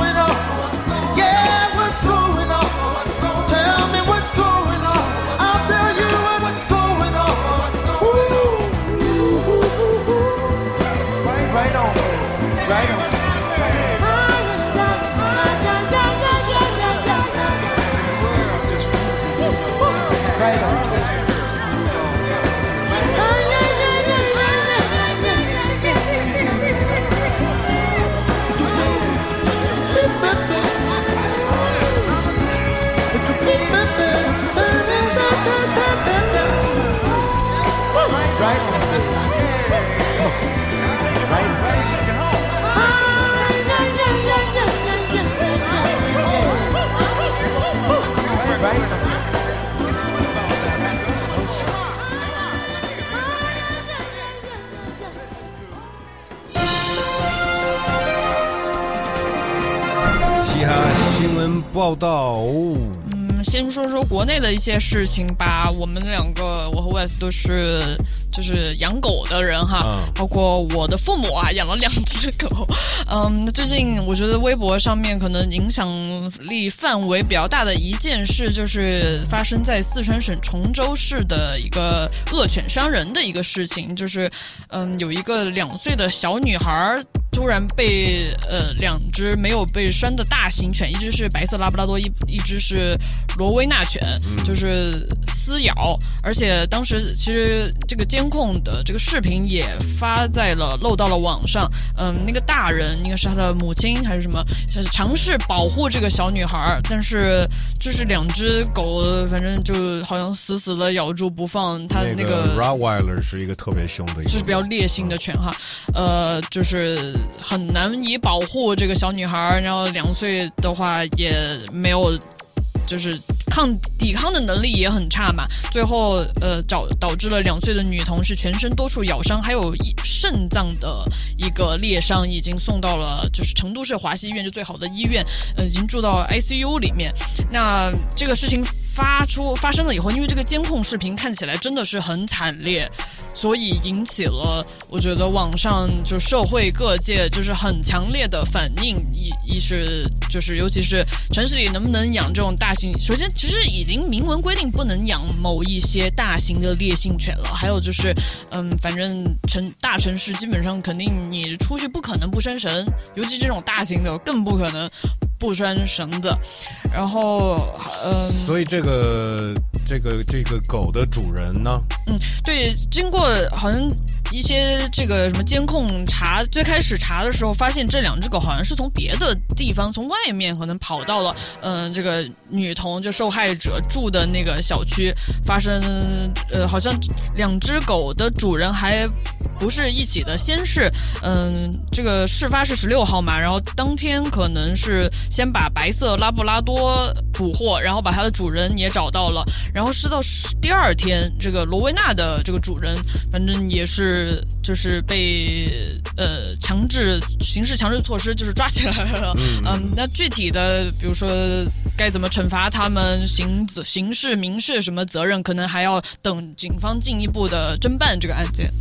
嘻哈新闻报道，嗯，先说说国内的一些事情吧。我们两个，我和 Wes 都是就是养狗的人哈，嗯包括我的父母啊，养了两只狗。嗯，最近我觉得微博上面可能影响力范围比较大的一件事，就是发生在四川省崇州市的一个恶犬伤人的一个事情，就是嗯，有一个两岁的小女孩儿。突然被呃两只没有被拴的大型犬，一只是白色拉布拉多，一一只是罗威纳犬，就是撕咬，而且当时其实这个监控的这个视频也发在了漏到了网上。嗯，那个大人应该是他的母亲还是什么，是尝试保护这个小女孩儿，但是就是两只狗，反正就好像死死的咬住不放，他那那个 Rottweiler 是一个特别凶的一个，就是比较烈性的犬哈，呃，就是很难以保护这个小女孩，然后两岁的话也没有，就是抗抵抗的能力也很差嘛，最后呃导导致了两岁的女童是全身多处咬伤，还有肾脏的一个裂伤，已经送到了就是成都市华西医院，就最好的医院，呃，已经住到 ICU 里面。那这个事情发出发生了以后，因为这个监控视频看起来真的是很惨烈，所以引起了我觉得网上就社会各界就是很强烈的反应。一一是就是尤其是城市里能不能养这种大型，首先其实已经明文规定不能养某一些大型的烈性犬了，还有就是嗯，反正城大城市基本上肯定你出去不可能不拴绳，尤其这种大型的更不可能不拴绳子。然后嗯。所以这个这个这个狗的主人呢，嗯，对，经过好像一些这个什么监控查，最开始查的时候发现这两只狗好像是从别的地方，从外面可能跑到了嗯、这个女童就受害者住的那个小区，发生呃好像两只狗的主人还不是一起的，先是嗯这个事发是十六号嘛，然后当天可能是先把白色拉布拉多捕获，然后把它的主人也找到了，然后是到第二天，这个罗威纳的这个主人，反正也是就是被呃强制刑事强制措施就是抓起来了。嗯那具体的比如说该怎么惩罚他们，刑责、刑事、民事什么责任，可能还要等警方进一步的侦办这个案件。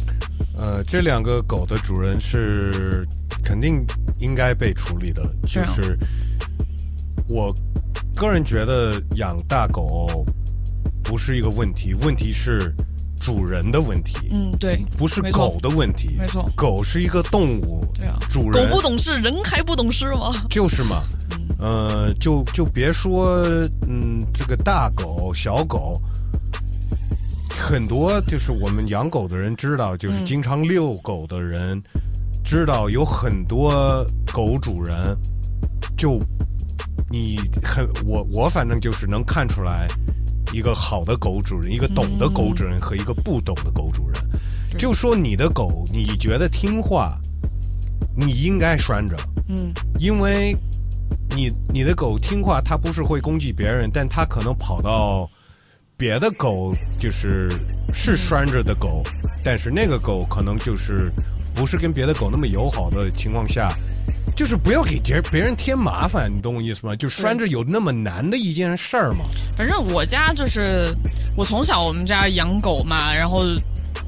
呃，这两个狗的主人是肯定应该被处理的，就是我个人觉得养大狗不是一个问题，问题是主人的问题，嗯，对，不是狗的问题。没错狗是一个动物，对啊，主人狗不懂事，人还不懂事吗？就是嘛，呃，就就别说嗯，这个大狗、小狗，很多就是我们养狗的人知道，就是嗯经常遛狗的人、知道，有很多狗主人就你很我我反正就是能看出来一个好的狗主人，一个懂的狗主人和一个不懂的狗主人。就说你的狗，你觉得听话，你应该拴着。嗯，因为你你的狗听话，它不是会攻击别人，但它可能跑到别的狗，就是是拴着的狗，但是那个狗可能就是不是跟别的狗那么友好的情况下，就是不要给别别人添麻烦，你懂我意思吗？就拴着有那么难的一件事儿吗？反正我家就是我从小我们家养狗嘛，然后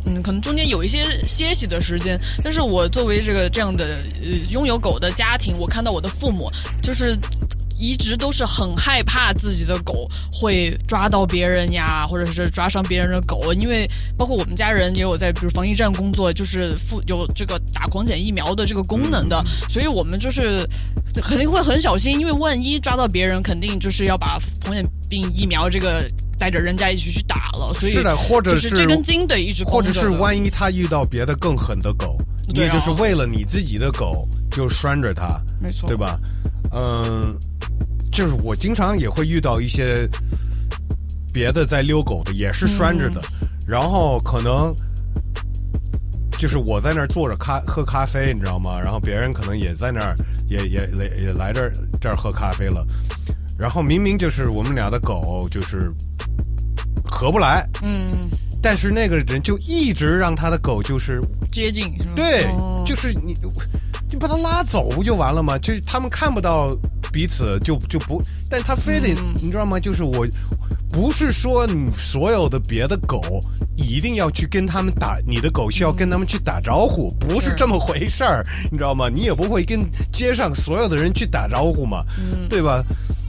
嗯，可能中间有一些歇息的时间，但是我作为这个这样的呃拥有狗的家庭，我看到我的父母就是。一直都是很害怕自己的狗会抓到别人呀，或者是抓伤别人的狗，因为包括我们家人也有在比如防疫站工作，就是负有这个打狂犬疫苗的这个功能的，所以我们就是肯定会很小心，因为万一抓到别人，肯定就是要把狂犬病疫苗这个带着人家一起去打了，所以是的，或者是这根筋得一直或者是万一他遇到别的更狠的狗，你就是为了你自己的狗就拴着它，没错，对？吧？嗯，就是我经常也会遇到一些别的在遛狗的，也是拴着的，嗯然后可能就是我在那儿坐着咖喝咖啡，你知道吗？然后别人可能也在那儿也也来也来这儿这儿喝咖啡了，然后明明就是我们俩的狗就是合不来，嗯，但是那个人就一直让他的狗就是接近是吗？对，哦就是你你把他拉走不就完了吗？就他们看不到彼此就就不，但他非得、嗯你知道吗？就是我不是说你所有的别的狗一定要去跟他们打，你的狗需要跟他们去打招呼，不是是这么回事儿，你知道吗？你也不会跟街上所有的人去打招呼嘛，嗯对吧？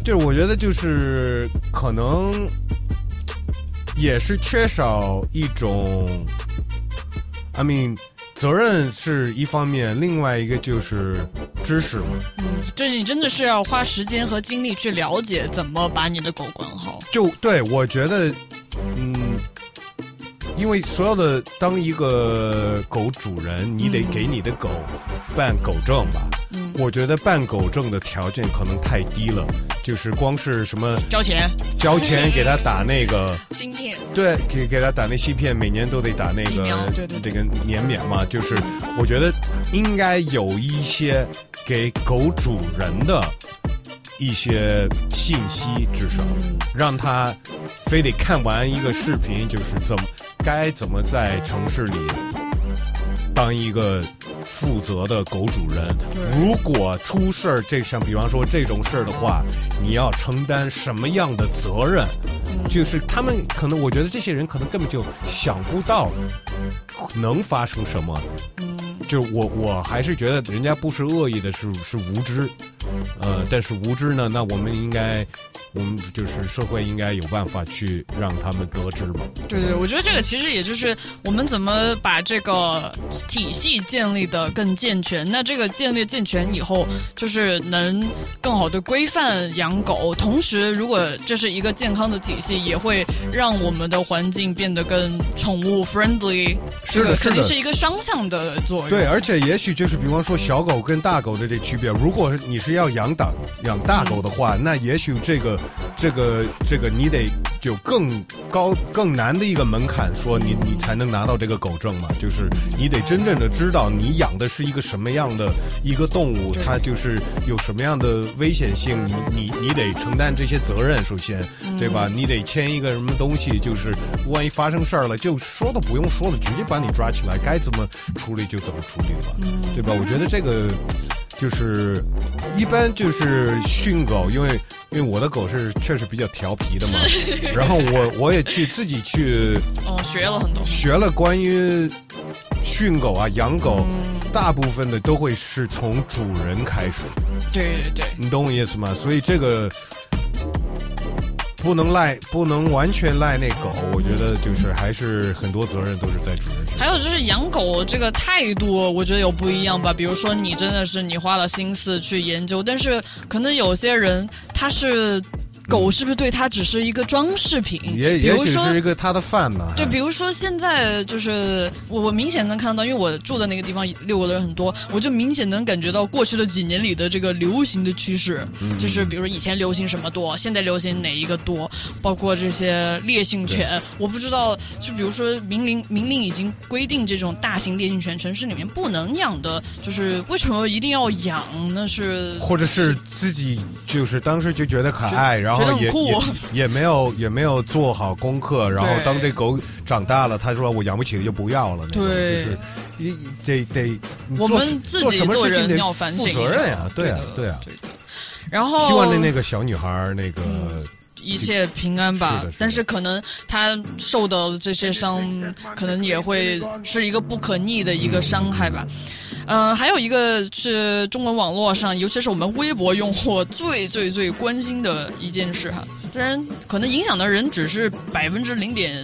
就是我觉得就是可能也是缺少一种，I mean，责任是一方面，另外一个就是知识嘛。就是你真的是要花时间和精力去了解怎么把你的狗管好。就对我觉得，嗯，因为所有的当一个狗主人，你得给你的狗办狗证吧。嗯我觉得办狗证的条件可能太低了，就是光是什么交钱，交钱给他打那个。芯片，对，给给他打那芯片，每年都得打那个这个年免嘛。就是我觉得应该有一些给狗主人的一些信息，至少嗯让他非得看完一个视频，就是怎么该怎么在城市里当一个负责的狗主人。如果出事儿，这像比方说这种事儿的话，你要承担什么样的责任？就是他们可能，我觉得这些人可能根本就想不到能发生什么。就是我，我还是觉得人家不是恶意的，是是无知。呃，但是无知呢，那我们应该，我们就是社会应该有办法去让他们得知嘛。对对，我觉得这个其实也就是我们怎么把这个体系建立的更健全。那这个建立健全以后，就是能更好的规范养狗，同时如果这是一个健康的体系，也会让我们的环境变得更宠物 friendly。是的肯定是一个双向的作用。对，而且也许就是比方说小狗跟大狗的这区别，如果你是要养大养大狗的话，那也许这个这个这个你得有更高更难的一个门槛，说你你才能拿到这个狗证嘛，就是你得真正的知道你养的是一个什么样的一个动物，它就是有什么样的危险性，你你你得承担这些责任，首先，对吧？你得签一个什么东西，就是万一发生事儿了，就说都不用说了，直接把你抓起来，该怎么处理就怎么处理了吧，对吧？我觉得这个就是一般就是训狗，因为因为我的狗是确实比较调皮的嘛，然后我我也去自己去哦，学了很多。学了关于训狗啊、养狗，大部分的都会是从主人开始，对对对。你懂我意思吗？所以这个。不能赖，不能完全赖那狗。我觉得就是还是很多责任都是在主人身上。还有就是养狗这个态度，我觉得有不一样吧。比如说，你真的是你花了心思去研究，但是可能有些人他是狗，是不是对它只是一个装饰品？也也许是一个它的饭呢。对，比如说现在就是我我明显能看到，因为我住的那个地方遛狗的人很多，我就明显能感觉到过去的几年里的这个流行的趋势，嗯就是比如说以前流行什么多，现在流行哪一个多，包括这些烈性犬，我不知道，就比如说明令明令已经规定这种大型烈性犬城市里面不能养的，就是为什么一定要养？那是或者是自己就是当时就觉得可爱，然后也觉得很酷。也也没有也没有做好功课，然后当这狗长大了，他说我养不起了就不要了，那种对。就是一一得得我们自己做什么做人事情得要反省负责任呀，对啊对啊。对的。然后希望那那个小女孩那个一切平安吧。但是可能他受到的这些伤，可能也会是一个不可逆的一个伤害吧。嗯、还有一个是中文网络上，尤其是我们微博用户最最最关心的一件事哈，虽然可能影响的人只是百分之零点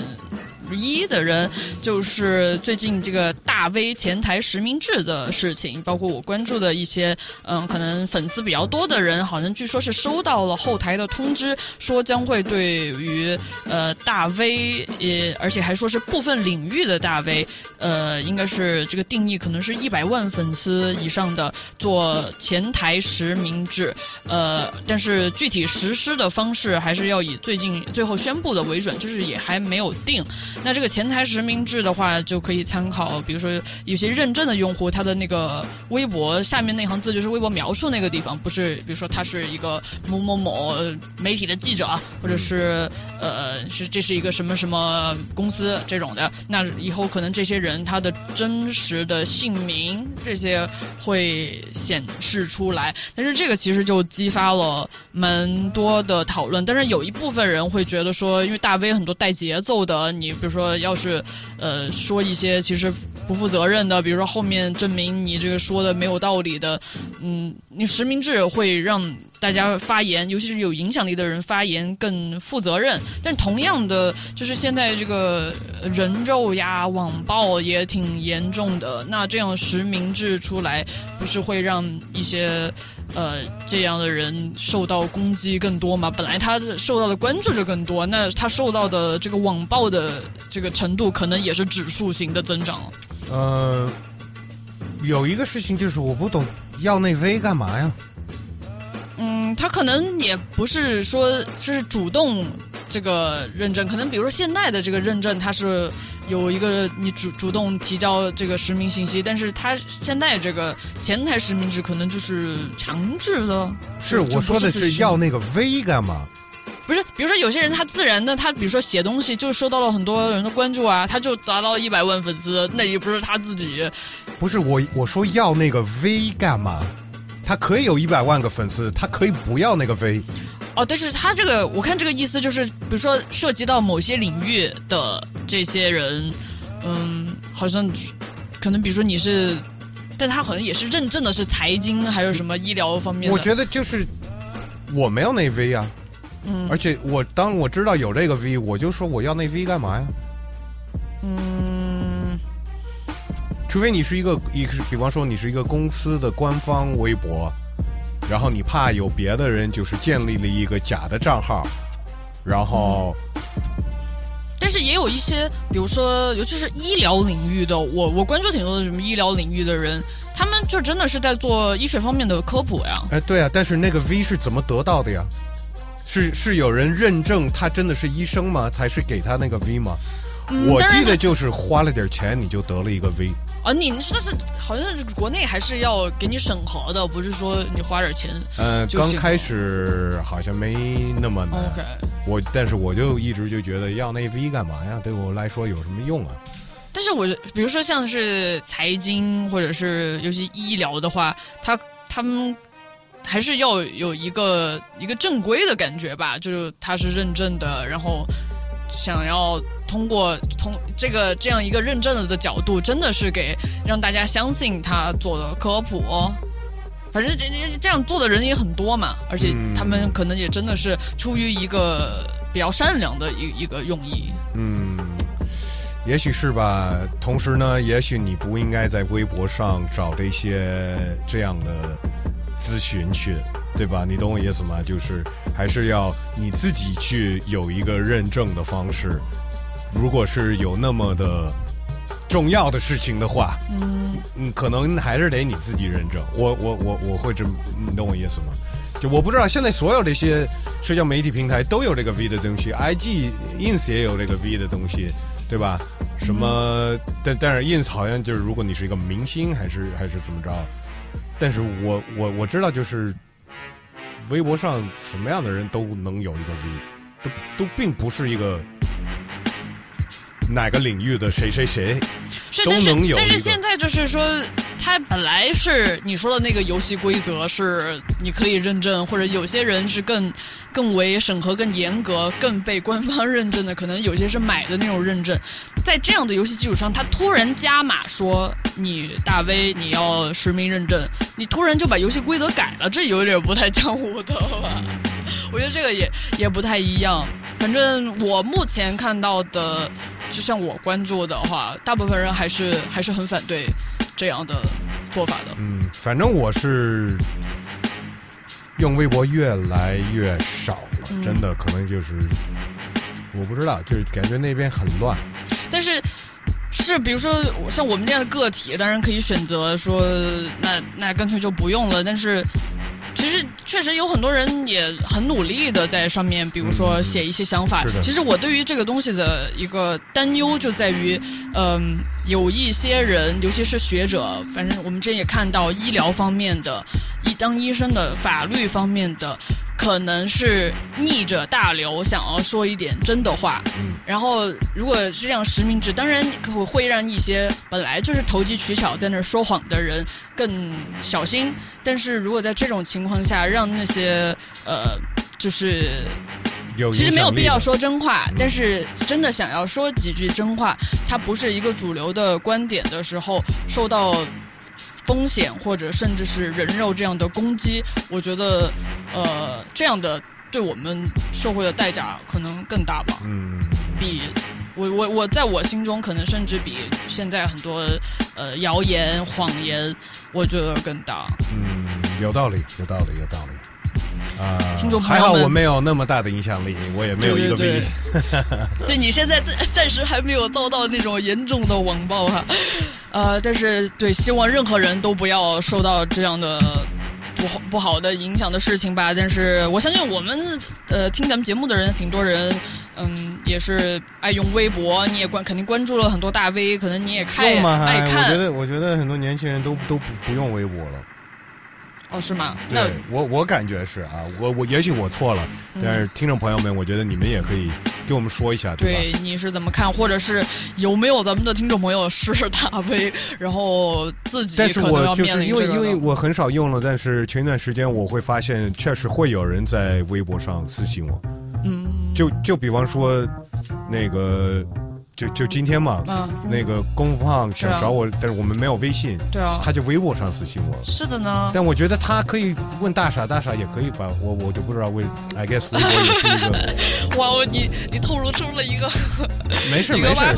一的人，就是最近这个大 V 前台实名制的事情，包括我关注的一些，嗯，可能粉丝比较多的人，好像据说是收到了后台的通知，说将会对于呃大 V，也而且还说是部分领域的大 V，呃，应该是这个定义可能是一百万粉丝以上的做前台实名制，呃，但是具体实施的方式还是要以最近最后宣布的为准，就是也还没有定。那这个前台实名制的话，就可以参考，比如说有些认证的用户，他的那个微博下面那行字就是微博描述那个地方，不是比如说他是一个某某某媒体的记者，或者是呃是这是一个什么什么公司这种的，那以后可能这些人他的真实的姓名这些会显示出来，但是这个其实就激发了蛮多的讨论，但是有一部分人会觉得说，因为大 V 很多带节奏的，你比如说要是呃说一些其实不负责任的，比如说后面证明你这个说的没有道理的，嗯，你实名制会让大家发言，尤其是有影响力的人发言更负责任。但同样的，就是现在这个人肉呀、网暴也挺严重的。那这样实名制出来，不是会让一些呃这样的人受到攻击更多嘛？本来他受到的关注就更多，那他受到的这个网暴的这个程度，可能也是指数型的增长。呃，有一个事情就是我不懂要内 V 干嘛呀？嗯，他可能也不是说就是主动这个认证，可能比如说现在的这个认证，它是有一个你主主动提交这个实名信息，但是他现在这个前台实名制可能就是强制的。是我说的是要那个 V 干嘛？不是，比如说有些人他自然的，他比如说写东西就受到了很多人的关注啊，他就达到了一百万粉丝，那也不是他自己。不是我我说要那个 V 干嘛？他可以有一百万个粉丝，他可以不要那个 V。哦，但是他这个，我看这个意思就是，比如说涉及到某些领域的这些人，嗯，好像可能比如说你是，但他好像也是认证的是财经还有什么医疗方面的。我觉得就是我没有那 V 啊，嗯而且我当我知道有这个 V，我就说我要那 V 干嘛呀？嗯，除非你是一个一个，比方说你是一个公司的官方微博，然后你怕有别的人就是建立了一个假的账号，然后但是也有一些，比如说，尤其是医疗领域的，我我关注挺多的什么医疗领域的人，他们就真的是在做医学方面的科普呀。哎，对啊，但是那个 V 是怎么得到的呀？是是有人认证他真的是医生吗？才是给他那个 V 吗？我记得就是花了点钱你就得了一个 V。啊，你说是好像是国内还是要给你审核的，不是说你花点钱。呃，刚开始好像没那么难。OK，我但是我就一直就觉得要那 V 干嘛呀？对我来说有什么用啊？但是我比如说像是财经或者是尤其医疗的话，他他们还是要有一个一个正规的感觉吧，就是他是认证的，然后想要通过从这个这样一个认证的角度，真的是给让大家相信他做的科普。反正这这这样做的人也很多嘛，而且他们可能也真的是出于一个比较善良的一一个用意。嗯，也许是吧。同时呢，也许你不应该在微博上找这些这样的咨询去，对吧？你懂我意思吗？就是还是要你自己去有一个认证的方式。如果是有那么的重要的事情的话，嗯，嗯，可能还是得你自己认证。我我我我会这么，你懂我意思吗？就我不知道，现在所有这些社交媒体平台都有这个 V 的东西，IG、Ins 也有这个 V 的东西，对吧？什么？但但是 Ins 好像就是，如果你是一个明星，还是还是怎么着？但是我我我知道，就是微博上什么样的人都能有一个 V，都都并不是一个哪个领域的谁谁谁，是，都但是能有一个但是现在就是说，它本来是你说的那个游戏规则是你可以认证，或者有些人是更更为审核更严格、更被官方认证的，可能有些是买的那种认证。在这样的游戏基础上，他突然加码说你大 V 你要实名认证，你突然就把游戏规则改了，这有点不太江湖的吧？我觉得这个也也不太一样。反正我目前看到的，就像我关注的话，大部分人还是还是很反对这样的做法的。嗯，反正我是用微博越来越少了，嗯真的可能就是我不知道，就是感觉那边很乱。但是是比如说像我们这样的个体，当然可以选择说，那那干脆就不用了。但是其实确实有很多人也很努力的在上面，比如说写一些想法。其实我对于这个东西的一个担忧就在于，嗯、有一些人，尤其是学者，反正我们之前也看到医疗方面的，医当医生的、法律方面的。可能是逆着大流，想要说一点真的话，嗯。然后如果是这样实名制，当然可会让一些本来就是投机取巧在那儿说谎的人更小心。但是如果在这种情况下，让那些呃，就是其实没有必要说真话，但是真的想要说几句真话，它不是一个主流的观点的时候，受到风险或者甚至是人肉这样的攻击，我觉得呃这样的对我们社会的代价可能更大吧。嗯，比我我我在我心中可能甚至比现在很多呃谣言谎言，我觉得更大。嗯，有道理，有道理，有道理。啊、听众朋友们还好我没有那么大的影响力，我也没有一个 V。对 对对你现在暂暂时还没有遭到那种严重的网暴哈，呃，但是对，希望任何人都不要受到这样的不好不好的影响的事情吧。但是我相信我们呃听咱们节目的人，挺多人。嗯，也是爱用微博，你也关肯定关注了很多大 V，可能你也看爱看我觉得，我觉得很多年轻人都都不不用微博了。哦，是吗？那对我我感觉是啊，我我也许我错了，但是听众朋友们，我觉得你们也可以给我们说一下，对吧？对你是怎么看，或者是有没有咱们的听众朋友是大 V，然后自己但是可能要我就是因为因为我很少用了，但是前一段时间我会发现，确实会有人在微博上私信我，嗯就就比方说那个就就今天嘛，嗯，那个功夫胖想找我，但是我们没有微信，对啊，他就微博上私信我。是的呢。但我觉得他可以问大傻，大傻也可以吧，我我就不知道为，I guess 微博也是一个，哇，我你你透露出了一个 没事没事，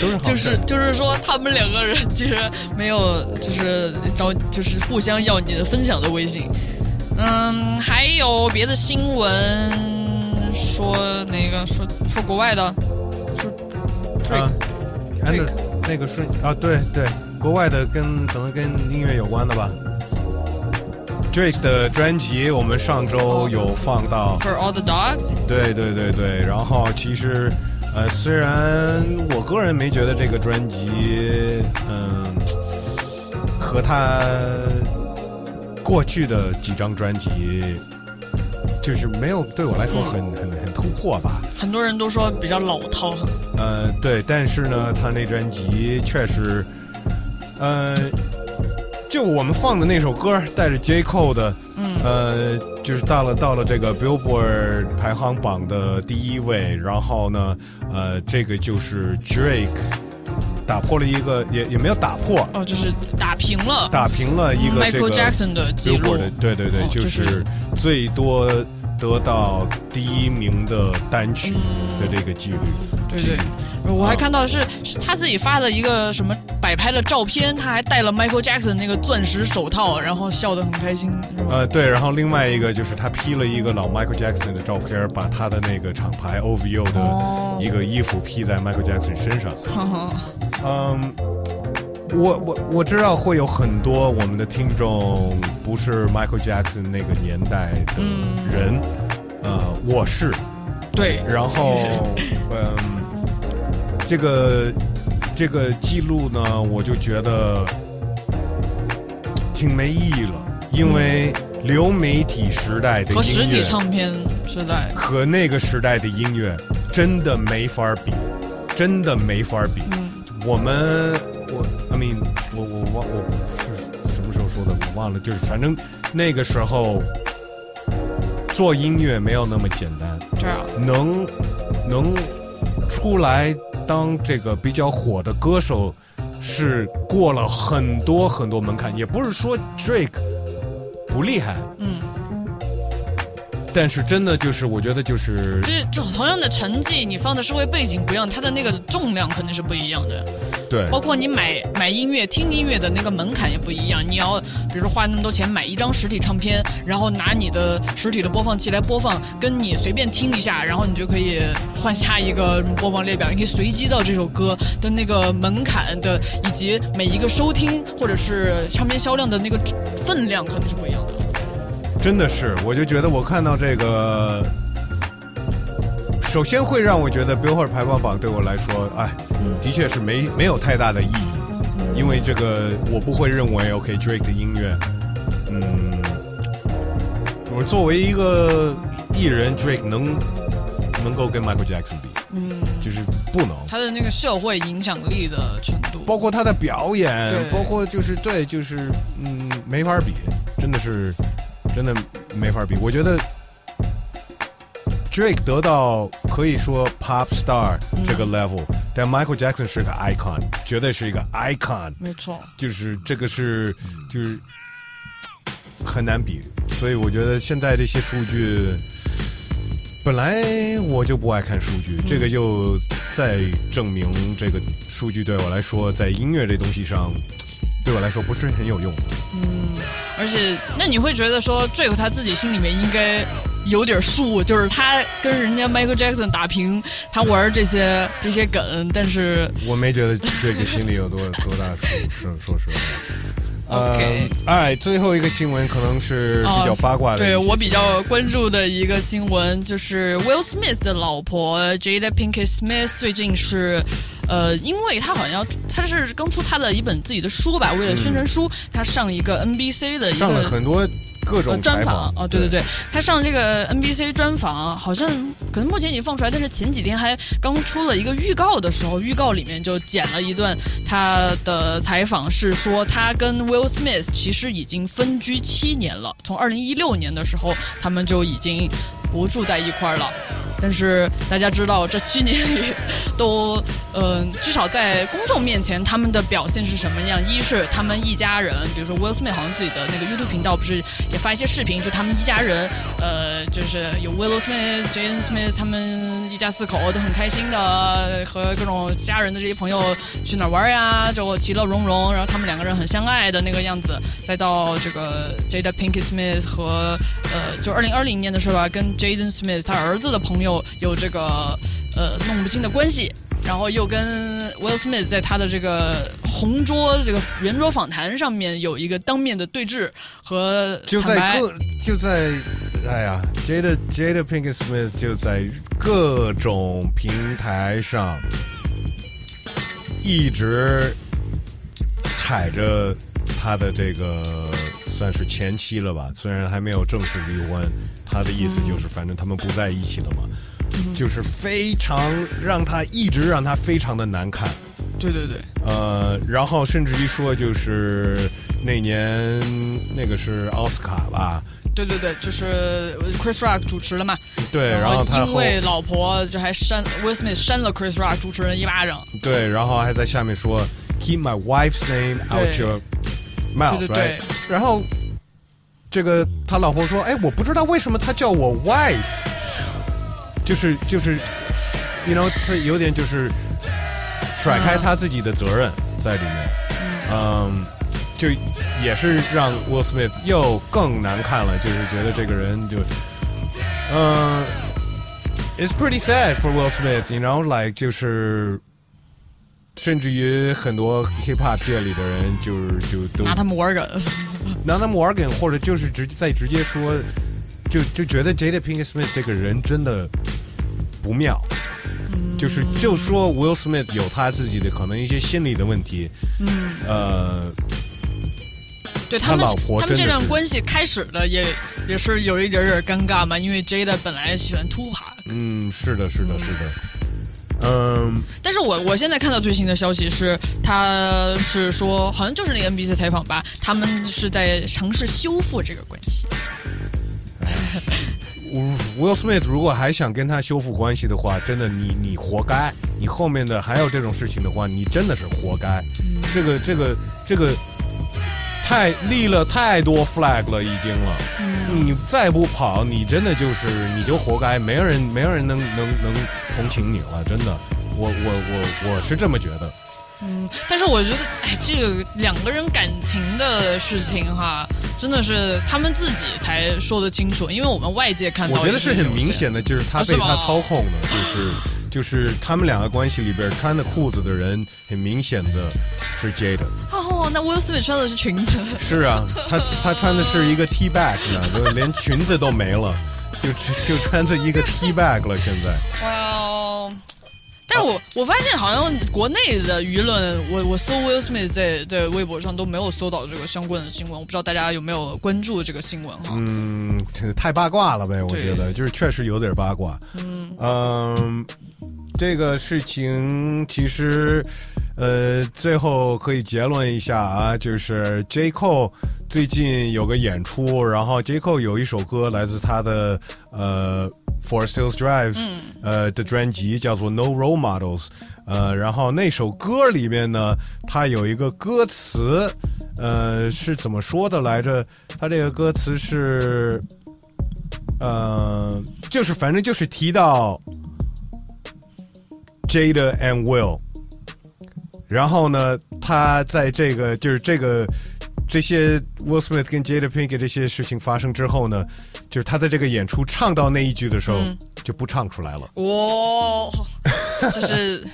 都是好就是就是说他们两个人其实没有就是找就是互相要你的分享的微信。嗯，还有别的新闻说那个说说国外的，啊，那 Drake 那个顺啊，对对，国外的跟可能跟音乐有关的吧。Drake 的专辑我们上周有放到，For All the Dogs。对对对对，然后其实呃，虽然我个人没觉得这个专辑，嗯、和他过去的几张专辑，就是没有对我来说很、很很突破吧。很多人都说比较老套，呃，对，但是呢，他那专辑确实，呃，就我们放的那首歌，带着 J. Cole 的，嗯。呃，就是到了到了这个 Billboard 排行榜的第一位，然后呢，呃，这个就是 Drake 打破了一个，也也没有打破，哦，就是打平了。打平了一个这 Michael 个 Jackson 的记录。的，对对对，哦就就是是最多得到第一名的单曲嗯的这个几率。对对，我还看到是是他自己发的一个什么摆拍的照片，他还戴了 Michael Jackson 那个钻石手套，然后笑得很开心。呃，对，然后另外一个就是他 P 了一个老 Michael Jackson 的照片，把他的那个厂牌 OVO 哦的一个衣服披在 Michael Jackson 身上。嗯，我我我知道会有很多我们的听众不是 Michael Jackson 那个年代的人，呃，我是，对，然后 嗯，这个这个记录呢，我就觉得挺没意义了，因为流媒体时代的和实体唱片时代，和那个时代的音乐真的没法比。真的没法比。我们我 I mean 我我忘我是什么时候说的我忘了，就是反正那个时候做音乐没有那么简单。对啊，能能出来当这个比较火的歌手，是过了很多很多门槛，也不是说 Drake 不厉害，嗯，但是真的就是我觉得就是这就同样的成绩，你放的社会背景不一样，它的那个重量肯定是不一样的。对包括你买买音乐、听音乐的那个门槛也不一样。你要比如说花那么多钱买一张实体唱片，然后拿你的实体的播放器来播放，跟你随便听一下，然后你就可以换下一个播放列表，你可以随机到这首歌的那个门槛的，以及每一个收听或者是唱片销量的那个分量可能是不一样的。真的是，我就觉得我看到这个，首先会让我觉得 Billboard 排行榜对我来说，哎，的确是没没有太大的意义，因为这个我不会认为 OK Drake 的音乐，嗯，我作为一个艺人，Drake 能能够跟 Michael Jackson 比，嗯，就是不能。他的那个社会影响力的程度，包括他的表演对，包括就是对，就是嗯，没法比，真的是真的没法比。我觉得 Drake 得到可以说 pop star 这个 level，、但 Michael Jackson 是个 icon，绝对是一个 icon，没错。就是这个是就是很难比，所以我觉得现在这些数据。本来我就不爱看数据，这个又再证明这个数据对我来说，在音乐这东西上，对我来说不是很有用。嗯而且，那你会觉得说，Drake 他自己心里面应该有点数，就是他跟人家 Michael Jackson 打平，他玩这些这些梗，但是我没觉得这个心里有多多大数，是说实话。OK 呃，哎，最后一个新闻可能是比较八卦的对我比较关注的一个新闻就是 Will Smith 的老婆 Jada Pinkett Smith 最近是。呃，因为他好像他是刚出他的一本自己的书吧，为了宣传书，他上一个 NBC 的一上了个很多各呃种采专访哦，对对对。对，他上这个 NBC 专访，好像可能目前已经放出来，但是前几天还刚出了一个预告的时候，预告里面就剪了一段他的采访，是说他跟 Will Smith 其实已经分居七年了，从二零一六年的时候他们就已经不住在一块儿了。但是大家知道，这七年里都，嗯、至少在公众面前，他们的表现是什么样？一是他们一家人，比如说 Will Smith 好像自己的那个 YouTube 频道不是也发一些视频，就他们一家人，呃，就是有 Will Smith、Jaden Smith 他们一家四口都很开心的和各种家人的这些朋友去哪玩呀，就其乐融融，然后他们两个人很相爱的那个样子。再到这个 Jada Pinkett Smith 和呃，就二零二零年的时候啊，跟 Jaden Smith 他儿子的朋友有这个呃弄不清的关系。然后又跟 Will Smith 在他的这个红桌这个圆桌访谈上面有一个当面的对峙和就在各就在，哎呀，Jada Jada Pinkett Smith 就在各种平台上一直踩着他的这个算是前妻了吧，虽然还没有正式离婚，他的意思就是反正他们不在一起了嘛，就是非常让他一直让他非常的难看。对对对，呃，然后甚至于说，就是那年那个是奥斯卡吧，对对对，就是 Chris Rock 主持了嘛。对，然后他后因为老婆就还扇 Will Smith 扇了 Chris Rock 主持人一巴掌。对，然后还在下面说 “Keep my wife's name out your mouth”，对对？对然后这个他老婆说：“哎，我不知道为什么他叫我 wife，就是就是，you know，他有点就是甩开他自己的责任在里面，嗯，就也是让 Will Smith 又更难看了，就是觉得这个人就，嗯、It's pretty sad for Will Smith, you know, like 就是，甚至于很多 hip hop 界里的人就是就都拿他们玩梗，拿他们玩梗，或者就是直再直接说，就就觉得 Jada Pinkett Smith 这个人真的不妙。就是就说 Will Smith 有他自己的可能一些心理的问题，嗯，呃，对他们他老婆他们这段关系开始的也也是有一点点尴尬嘛，因为 Jada 本来喜欢 Tupac，嗯，是的，是的，是的。嗯，但是我我现在看到最新的消息是，他是说好像就是那个 NBC 采访吧，他们是在尝试修复这个关系。Will Smith 如果还想跟他修复关系的话，真的你你活该。你后面的还有这种事情的话，你真的是活该。这个这个这个太立了太多 flag 了，已经了。嗯你再不跑，你真的就是你就活该，没有人没有人能能能同情你了，真的。我我我我是这么觉得。嗯，但是我觉得，哎，这个两个人感情的事情哈，真的是他们自己才说得清楚，因为我们外界看到，我觉得是很明显的，就是他被他操控的，就是就是他们两个关系里边穿的裤子的人，很明显的是 Jada。哦，那 Will Smith 穿的是裙子，是啊，他他穿的是一个 T bag 呢，就连裙子都没了，就就穿着一个 T bag 了。现在哇哦！但是我 我发现好像国内的舆论，我我搜 Will Smith 在在微博上都没有搜到这个相关的新闻，我不知道大家有没有关注这个新闻哈。嗯，太八卦了呗，我觉得就是确实有点八卦。嗯这个事情其实，呃，最后可以结论一下啊，就是 J Cole 最近有个演出，然后 J Cole 有一首歌来自他的呃 Forest Hills Drive，、呃的专辑叫做 No Role Models，呃，然后那首歌里面呢，它有一个歌词，呃，是怎么说的来着？它这个歌词是，呃，就是反正就是提到 Jada and Will，然后呢，他在这个就是这个这些 Will Smith 跟 Jada Pinkett 这些事情发生之后呢，就是他在这个演出唱到那一句的时候、就不唱出来了。哇、就是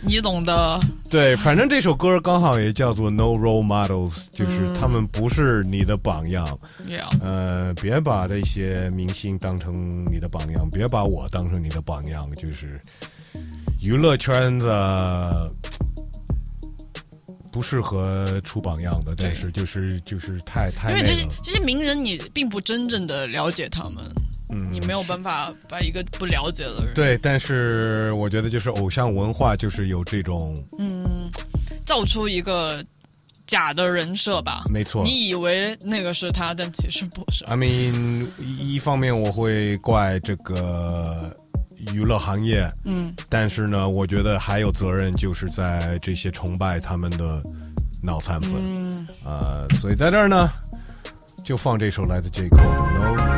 你懂的。对，反正这首歌刚好也叫做 No Role Models，就是他们不是你的榜样。呃，别把这些明星当成你的榜样，别把我当成你的榜样，就是娱乐圈子不适合出榜样的，但是就是就是太太因为这些，这些名人你并不真正的了解他们，嗯，你没有办法把一个不了解的人对，但是我觉得就是偶像文化就是有这种嗯，造出一个假的人设吧。没错。你以为那个是他，但其实不是。I mean，一一方面我会怪这个娱乐行业，嗯，但是呢，我觉得还有责任就是在这些崇拜他们的脑残粉，嗯，呃，所以在这儿呢，就放这首来自 J. Cole 的 No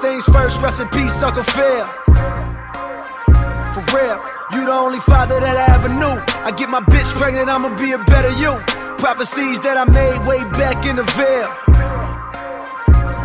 Things first, rest in peace, Uncle Phil. For real, you the only father that I ever knew. I get my bitch pregnant, I'ma be a better you. Prophecies that I made way back in the veil.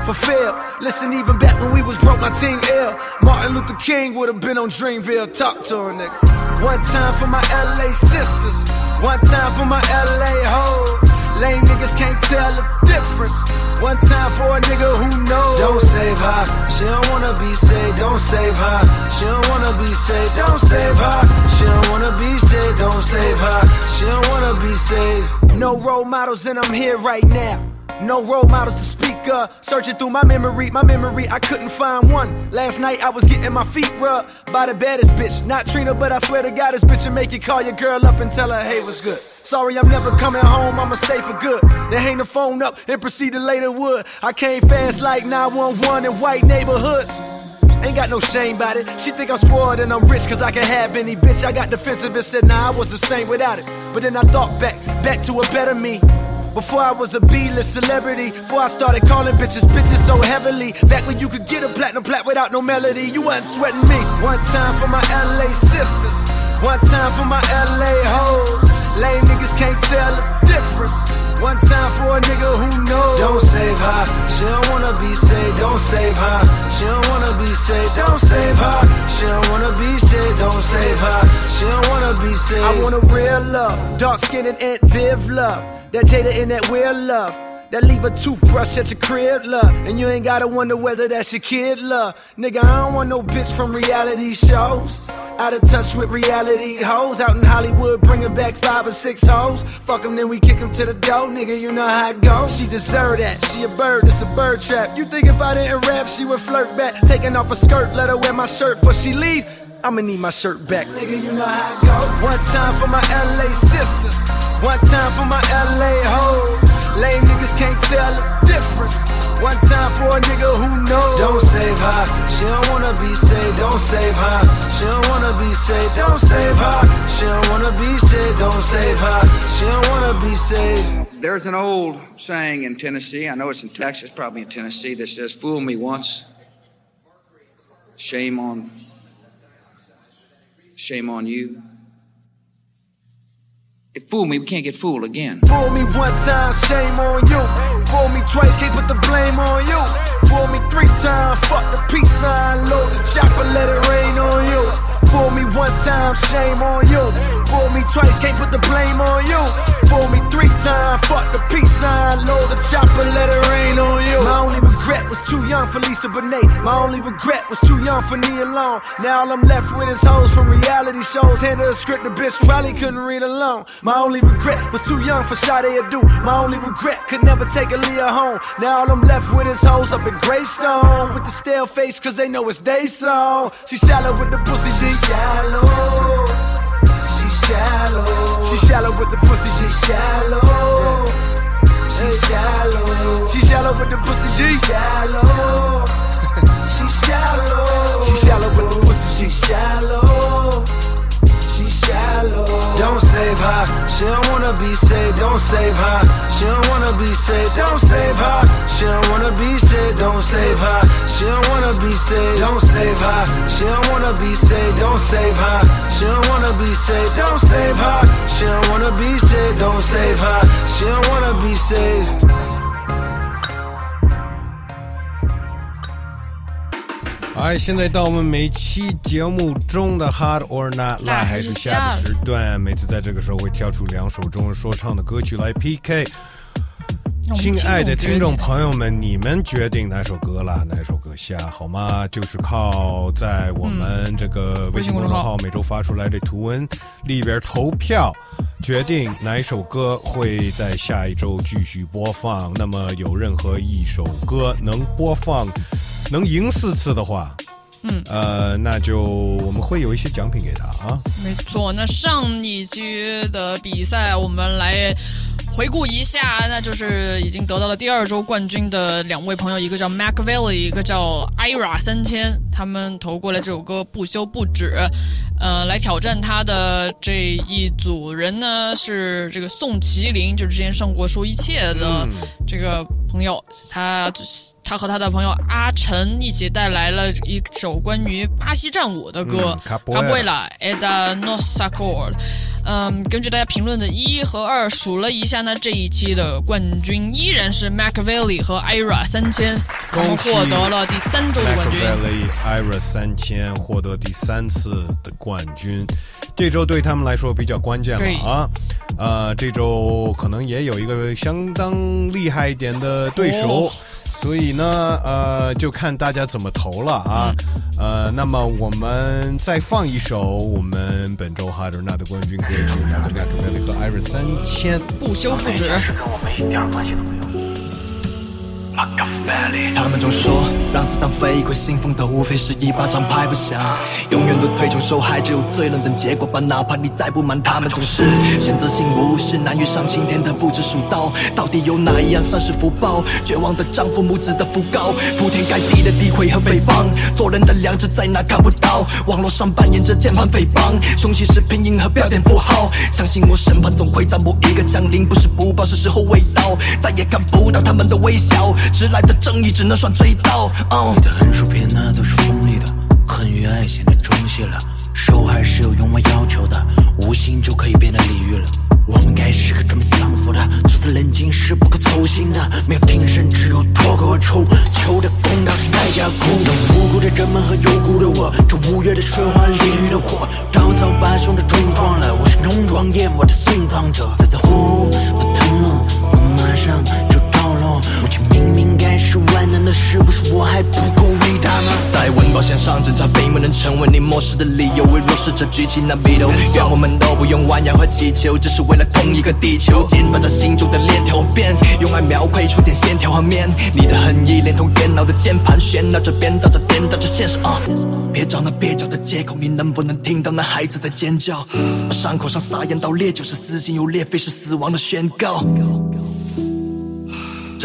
Fulfill. Listen, even back when we was broke, my team ill. Martin Luther King would have been on Dreamville. Talk to her, nigga. One time for my LA sisters. One time for my LA hoes. Lame niggas can't tell the difference. One time for a nigga who knows. Don't save her. She don't wanna be saved. Don't save her. She don't wanna be saved. Don't save her. She don't wanna be saved. Don't save her. She don't wanna be saved. No role models, and I'm here right now. No role models to speak of. Searching through my memory, my memory, I couldn't find one. Last night I was getting my feet rubbed by the baddest bitch. Not Trina, but I swear to God, this bitch will make you call your girl up and tell her, hey, what's good? Sorry, I'm never coming home, I'ma stay for good. Then hang the phone up and proceed to lay the wood. I came fast like 911 in white neighborhoods. Ain't got no shame about it. She think I'm spoiled and I'm rich cause I can have any bitch. I got defensive and said, nah, I was the same without it. But then I thought back, back to a better me. Before I was a B-list celebrity, before I started calling bitches bitches so heavily. Back when you could get a platinum plat without no melody, you wasn't sweating me. One time for my LA sisters, one time for my LA hoes. Lame niggas can't tell the difference. One time for a nigga who knows. Don't save her, she don't wanna be saved. Don't save her, she don't wanna be saved. Don't save her, she don't wanna be saved. Don't save her, she don't wanna be saved. I want a real love, dark skin and Aunt Viv love. That Jada and that real love. That leave a toothbrush at your crib, love. And you ain't gotta wonder whether that's your kid, love. Nigga, I don't want no bitch from reality shows. Out of touch with reality hoes. Out in Hollywood, bringing back five or six hoes. Fuck them, then we kick them to the door, nigga. You know how it goes. She deserve that. She a bird, it's a bird trap. You think if I didn't rap, she would flirt back? Taking off her skirt, let her wear my shirt before she leave. I'ma need my shirt back. Nigga, you know how it goes. One time for my LA sisters. One time for my LA hoes. Lame niggas can't tell the difference. One time for a nigga who knows. Don't save her. She don't wanna be saved. Don't save her. She don't wanna be saved. Don't save her. She don't wanna be saved. Don't save her. She don't wanna be saved. There's an old saying in Tennessee, I know it's in Texas, probably in Tennessee, that says, Fool me once, shame on, shame on you. If fool me, we can't get fooled again. Fool me one time, shame on you. Fool me twice, can't put the blame on you. Fool me three times, fuck the peace sign, load the chopper, let it rain on you. Fool me one time, shame on you. Fool me twice, can't put the blame on you. Fool me three times, fuck the peace sign, load the chopper, let it rain on you. My only regret was too young for Lisa Bonet. My only regret was too young for Nia Long. Now all I'm left with is hoes from reality shows. Hand her a script, the bitch probably couldn't read alone. My only regret was too young for Sade Adu. My only regret could never take a Leah home. Now all I'm left with is hoes up in Greystone. With the stale face, cause they know it's they song. She shallow with the pussy, she shallow. She shallow. She shallow with the pussy, she shallow. She shallow. She shallow with the pussy, she shallow. She shallow. She shallow with the pussy, she shallow. Shallow. Don't save her. She don't wanna be saved. Don't save her. She don't wanna be saved. Don't save her. She don't wanna be saved. Don't save her. She don't wanna be saved. Don't save her. She don't wanna be saved. Don't save her. She don't wanna be saved. Don't save her. She don't wanna be saved. Don't save her. She don't wanna be saved. 哎，现在到我们每期节目中的 Hard or Not 辣还是下的时段，每次在这个时候会挑出两首中文说唱的歌曲来 PK。亲爱的听众，朋友们，你们决定哪首歌啦，哪首歌下，好吗？就是靠在我们这个微信公众号每周发出来的图文里边投票，决定哪一首歌会在下一周继续播放。那么有任何一首歌能播放，能赢四次的话，嗯，呃，那就我们会有一些奖品给他啊。没错。那上一局的比赛，我们来回顾一下，那就是已经得到了第二周冠军的两位朋友，一个叫 Mac Valley，一个叫 Ira 三千，他们投过来这首歌不休不止。呃，来挑战他的这一组人呢是这个宋麒麟，就是之前上过说一切的这个朋友，他他和他的朋友阿晨一起带来了一首关于巴西战舞的歌嗯《卡布拉 Eda Nossa Cor》。嗯，根据大家评论的一和二数了一下呢，这一期的冠军依然是 Machiavelli 和 Ira 三千，他们恭喜获得了第三周的冠军。Machiavelli Ira 三千获得第三次的冠军，这周对他们来说比较关键了啊。呃，这周可能也有一个相当厉害一点的对手。哦所以呢，呃，就看大家怎么投了啊。呃，那么我们再放一首我们本周哈德纳的冠军歌曲，来自 Machiavelli 和 Ira 三千。不休不止。是跟我们一点关系都没有。他们总说让子弹飞，会兴奋的无非是一巴掌拍不响，永远都推崇受害，只有最冷的结果吧。哪怕你再不满，他们总是选择性无视，难遇上青天的不知数到，到底有哪一样算是福报？绝望的丈夫，母子的讣告，铺天盖地的诋毁和诽谤，做人的良知在哪看不到？网络上扮演着键盘诽谤，凶器是拼音和标点符号，相信我审判总会在某一个降临，不是不报，是时候未到，再也看不到他们的微笑，迟来的正义只能算追悼。哦你的横竖撇捺都是锋利的，恨与爱显得中性了，受害是有勇往要求的，无心就可以变得礼遇了。我们该时刻准备丧服的，处事冷静是不可操心的，没有听声，只有脱口而出。求的公道是代价苦，让无辜的人们和有辜的我，这五月的水花炼狱的火，稻草把兄弟冲撞了。我是浓妆艳抹的送葬者，再在乎不疼了，我马上就明明该是万能的，是不是我还不够伟大呢？在温饱线上挣扎，并不能成为你漠视的理由。为弱势者举起那笔头，愿我们都不用弯腰和乞求，只是为了同一个地球。从剪断心中的链条，变用爱描绘出点线条和面。你的恨意连同电脑的键盘，喧闹着编造着颠倒着现实。别找那蹩脚的借口，你能不能听到那孩子在尖叫？伤口上撒盐，倒烈酒是撕心又裂肺，是死亡的宣告。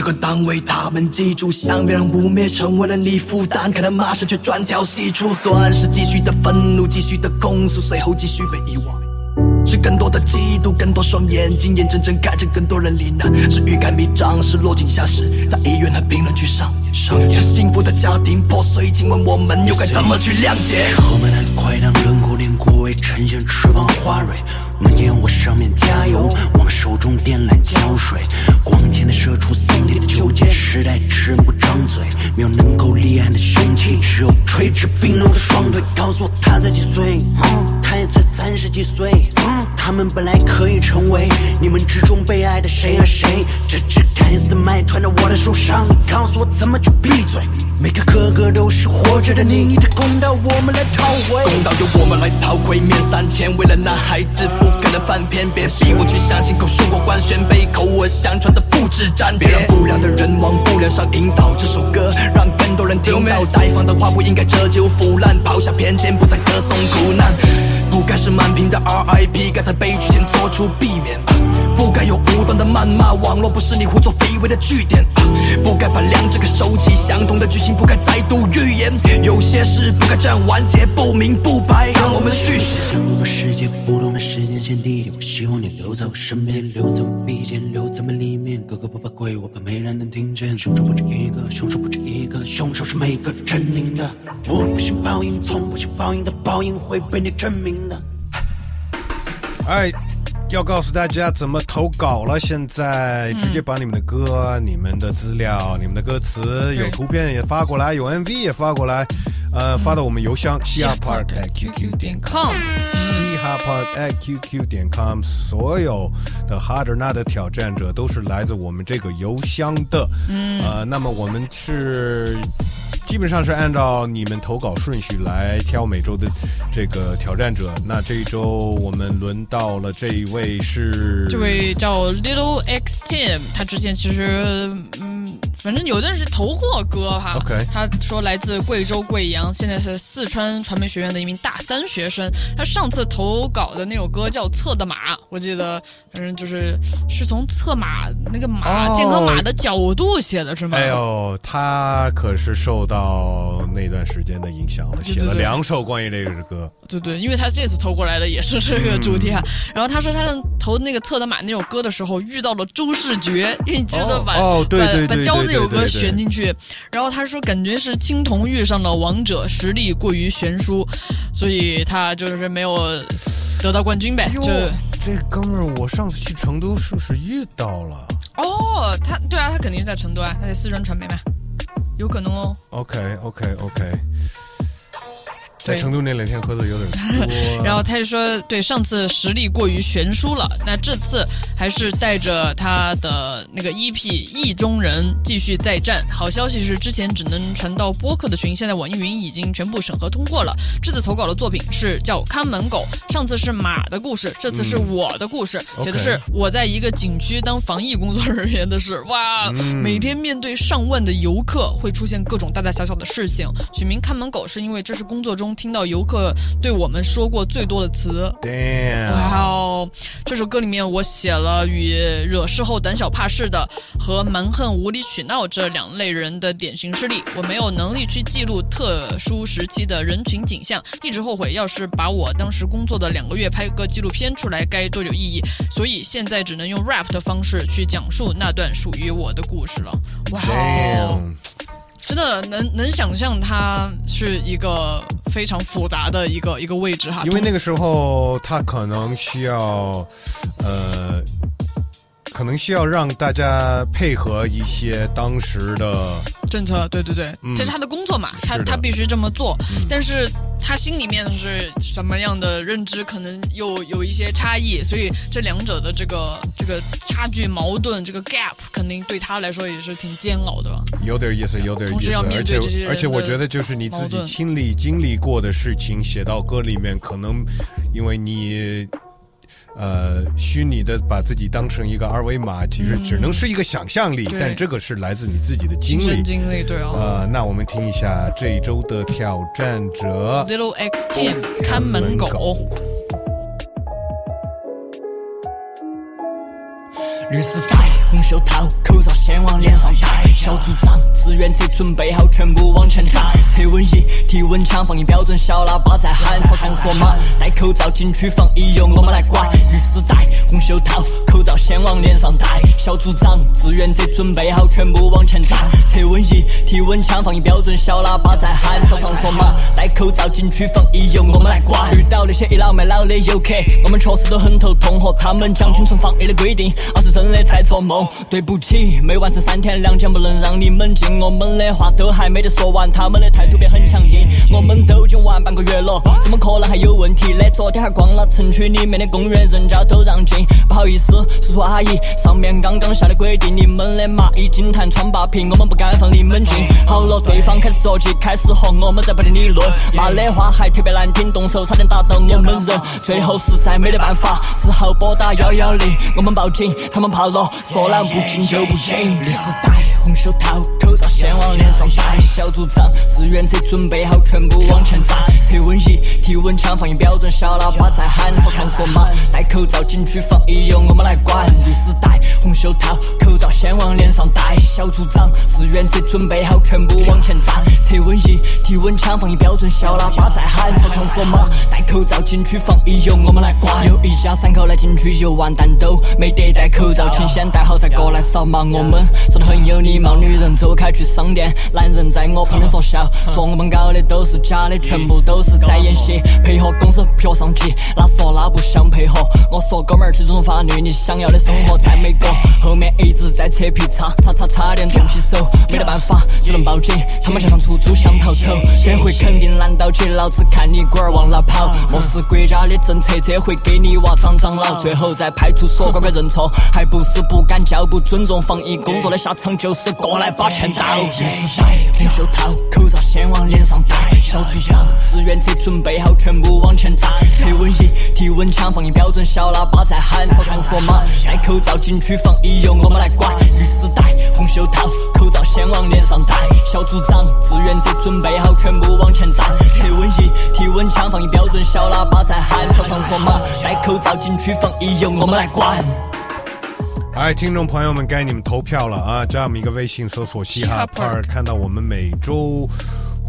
这个单位他们记住，想别人污蔑成为了你负担，可能马上却专挑细处，短时继续的愤怒，继续的控诉，随后继续被遗忘。是更多的嫉妒，更多双眼睛眼睁睁看着更多人罹难，是欲盖弥彰，是落井下石，在医院和评论区上。演，是幸福的家庭破碎，请问我们又该怎么去谅解？车门的快当轮廓连过未呈现翅膀花蕊，我们烟火上面加油，往手中电缆浇水，光前的射出心里的纠结，时代吃人不张嘴，没有能够立案的凶器，只有垂直并拢的双腿。告诉我他在几岁？他也才三十几岁。他们本来可以成为你们之中被爱的谁啊谁？这支看似的麦穿着我的手上，你告诉我怎么去闭嘴？每个个个都是活着的你，你的公道我们来讨回。公道由我们来讨回，面三千，为了那孩子不可能翻篇，别逼我去相信口述过官宣被口耳相传的复制粘贴。别让不良的人往不良上引导，这首歌让更多人听到。待放的话不应该折旧腐烂，抛下偏见，不再歌颂苦难。不该是满屏的 RIP，该在悲剧前做出避免。不该有无端的谩骂，网络不是你胡作非为的据点。不该把两者给收起，相同的剧情不该再度预言。有些事不该这样完结，不明不白，让我们续写。相同的世界，不同的时间线地点，我希望你留在我身边，留在我臂间，留在门里面。哥哥不怕鬼，我怕没人能听见。凶手不止一个，凶手不止一个，凶手是每个狰狞的。我不信报应，从不信报应的报应会被你证明的。哎，要告诉大家怎么投稿了。现在直接把你们的歌、你们的资料、你们的歌词，有图片也发过来，有 MV 也发过来，呃，发到我们邮箱 c r park at qq 点 com，qq 点 com。所有的 hard or not 的挑战者都是来自我们这个邮箱的。嗯呃，那么我们是。基本上是按照你们投稿顺序来挑每周的这个挑战者。那这一周我们轮到了这一位是这位叫 Little X Tim，他之前其实嗯，反正有段时间投过歌哈。OK 他说来自贵州贵阳，现在是四川传媒学院的一名大三学生。他上次投稿的那首歌叫《策的马》，我记得反正就是是从策马那个马、哦健康马的角度写的是吗？哎呦，他可是受到那段时间的影响了，写了两首关于这个的歌。对对，因为他这次投过来的也是这个主题啊。然后他说他投那个《策的马》那首歌的时候遇到了周世觉，因为你知道把、把把教那首歌选进去，然后他说感觉是青铜遇上了王者，实力过于悬殊，所以他就是没有得到冠军呗。哟就这哥们儿，我上次去成都是不是遇到了哦，他对啊，他肯定是在成都啊，他在四川传媒嘛，有可能哦。？OK OK OK，在成都那两天喝的有点多。然后他就说，对，上次实力过于悬殊了，那这次还是带着他的那个 EP《意中人》继续再战。好消息是，之前只能传到播客的群，现在网易云已经全部审核通过了。这次投稿的作品是叫《看门狗》，上次是马的故事，这次是我的故事，写的是我在一个景区当防疫工作人员的事。哇，每天面对上万的游客，会出现各种大大小小的事情。取名“看门狗”是因为这是工作中听到游客对我们说过最多的词。哇哦！这首歌里面我写了与惹事后胆小怕事的和蛮横无理取闹这两类人的典型事例。我没有能力去记录特殊时期的人群景象，一直后悔要是把我当时工作的两个月拍个纪录片出来，该多有意义。所以现在只能用 rap 的方式去讲述那段属于我的故事了。哇哦！真的能能想象他是一个非常复杂的一个一个位置哈，因为那个时候他可能需要，呃，可能需要让大家配合一些当时的政策，对对对，嗯这是他的工作嘛，他他必须这么做，但是他心里面是什么样的认知，可能又有一些差异，所以这两者的这个这个差距、矛盾，这个 gap，肯定对他来说也是挺煎熬的。有点意思，有点意思，同时要面对而且这些人而且我觉得就是你自己亲历经历过的事情写到歌里面，可能因为你。呃，虚拟的把自己当成一个二维码，其实只能是一个想象力，嗯但这个是来自你自己的经历。经历，对哦。呃，那我们听一下这一周的挑战者。Little X Team 看门狗，绿丝带，红袖套，口罩先往脸上戴。小组长，志愿者准备好，全部往前站。测温仪，体温枪，放音标准，小喇叭在喊。扫场所码，戴口罩进去防疫，由我们来管。绿丝带，红袖套，口罩先往脸上戴。小组长，志愿者准备好，全部往前站。测温仪，体温枪，放音标准，小喇叭在喊。扫场所码，戴口罩进去防疫，由我们来管。遇到那些倚老卖老的游客，我们确实都很头痛，和他们讲清楚防疫的规定，而是真的在做梦。对不起，没完成三天两检，不能让你们进。我们的话都还没得说完，他们的态度变很强硬。我们都已经玩半个月了，怎么可能还有问题呢？昨天还逛了城区里面的公园，人家都让进。不好意思，叔叔阿姨，上面刚刚下的规定，你们的蚂蚁金坛穿八瓶，我们不敢放你们进。好了，对方开始着急，开始和我们在不停理论，骂的话还特别难听，动手差点打到我们人。最后实在没得办法，只好拨打幺幺零，我们报警，他们怕了，说了不进就不进。绿丝带，红袖套，口罩先往脸上戴。小组长，志愿者准备好，全部往前站。测温仪，体温枪，放音标准，小喇叭在喊。扫场所码，戴口罩景区防疫，由我们来管。绿丝带，红袖套，口罩先往脸上戴。小组长，志愿者准备好，全部往前站。测温仪，体温枪，放音标准，小喇叭在喊。扫场所码，戴口罩景区防疫，由我们来管。有一家三口来景区游玩，但都没得戴口罩，请先戴好再过来扫码。我们说的很有礼貌，女人走开去商店，男人在我旁边说笑，说我们搞的都是假的，全部都是在演戏，配合公司撇上级，他说他不想配合？我说哥们儿去尊重法律，你想要的生活在美国。后面一直在扯皮，差差差差点动起手，没得办法只能报警，他们想上出租想逃走，这回肯定拦到起，老子看你龟儿往哪跑？漠视国家的政策，这回给你娃长长老，最后在派出所乖乖认错，还不是不敢叫，不尊重防疫工作的下场就是过来把钱倒。绿丝带，红袖套，口罩先往脸上戴。小组长，志愿者准备好，全部往前站。测温仪，体温枪，放音标准，小喇叭在喊。扫场所码，戴口罩进去防疫，由我们来管。绿丝带，红袖套，口罩先往脸上戴。小组长，志愿者准备好，全部往前站。测温仪，体温枪，放音标准，小喇叭在喊。扫场所码，戴口罩进去防疫，由我们来管。哎，听众朋友们，该你们投票了啊！加我们一个微信，搜索“嘻哈 Park”，看到我们每周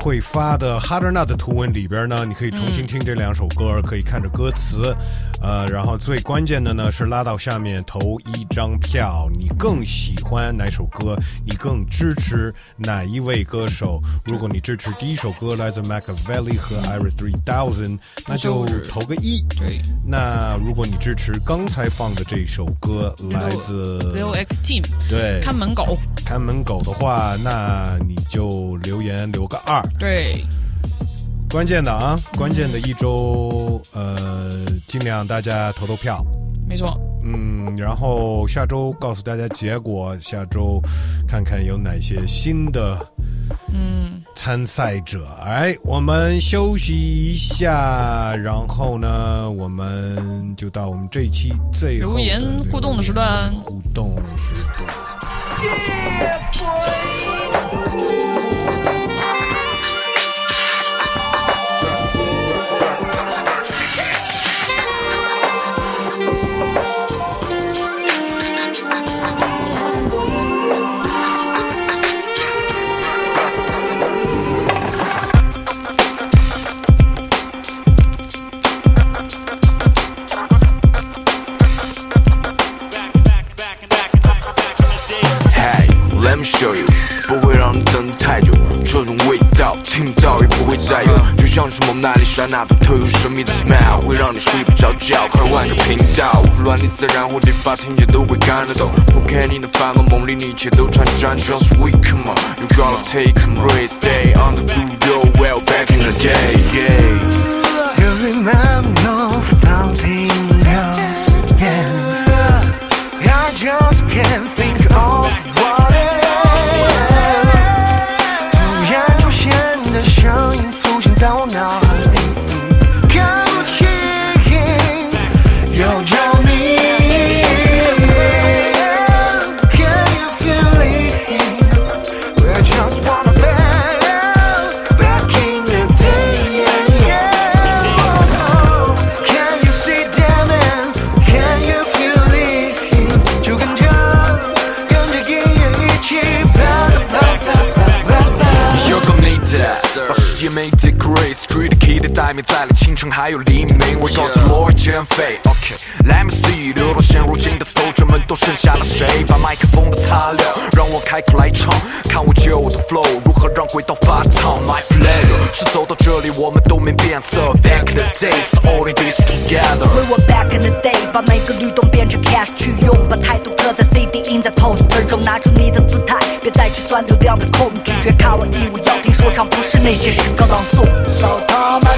会发的 Harder Nut 的图文里边呢，你可以重新听这两首歌，可以看着歌词，呃，然后最关键的呢是拉到下面投一张票，你更喜欢哪首歌？你更支持哪一位歌手？如果你支持第一首歌来自 Machiavelli 和 Ira Three Thousand，那就投个一。对那如果你支持刚才放的这首歌，来自 Little X Team 对看门狗，看门狗的话，那你就留言留个二。对，关键的啊，关键的一周，呃，尽量大家投投票。没错。嗯，然后下周告诉大家结果，下周看看有哪些新的嗯，参赛者。哎，我们休息一下，然后呢，我们就到我们这一期最后留言互动的时段。互动时段。到，听不到也不会再有。就像是蒙娜丽莎那朵特有神秘的 smile，会让你睡不着觉。快换个频道，无论你在任何地方听见都会感得懂。不看你的烦恼，梦里你一切都缠辗。Just wait, come on, you gotta take a break, stay on the blue, yo, well back in the day, yeah. 在了清晨还有黎明，我要着罗减肥。OK，Let me see，流落现如今的 soldier 们都剩下了谁？把麦克风都擦亮，让我开口来唱，看我旧的 flow 如何让轨道发烫。My flavor 是走到这里我们都没变色。Back in the days, all in this together。We were back in the day，把每个律动变成 cash 去用，把态度刻在 CD 印在 poster 中，拿出你的姿态，别再去钻流量的空，拒绝卡我义务要听说唱，不是那些诗歌朗诵。So come my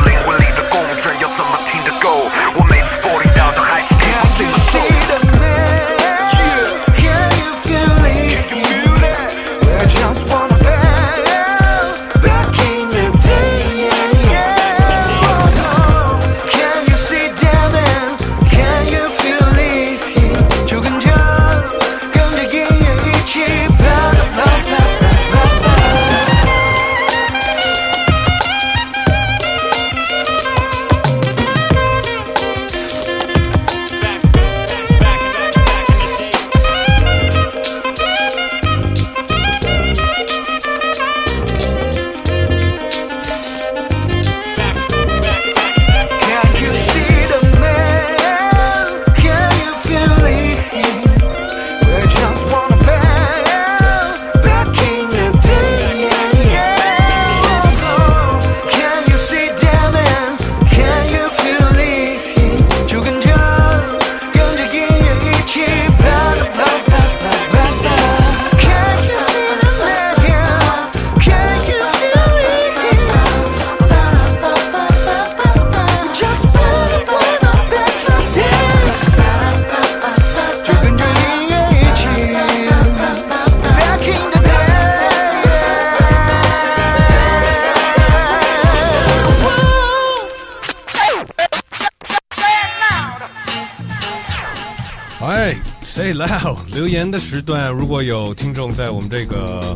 的时段，如果有听众在我们这个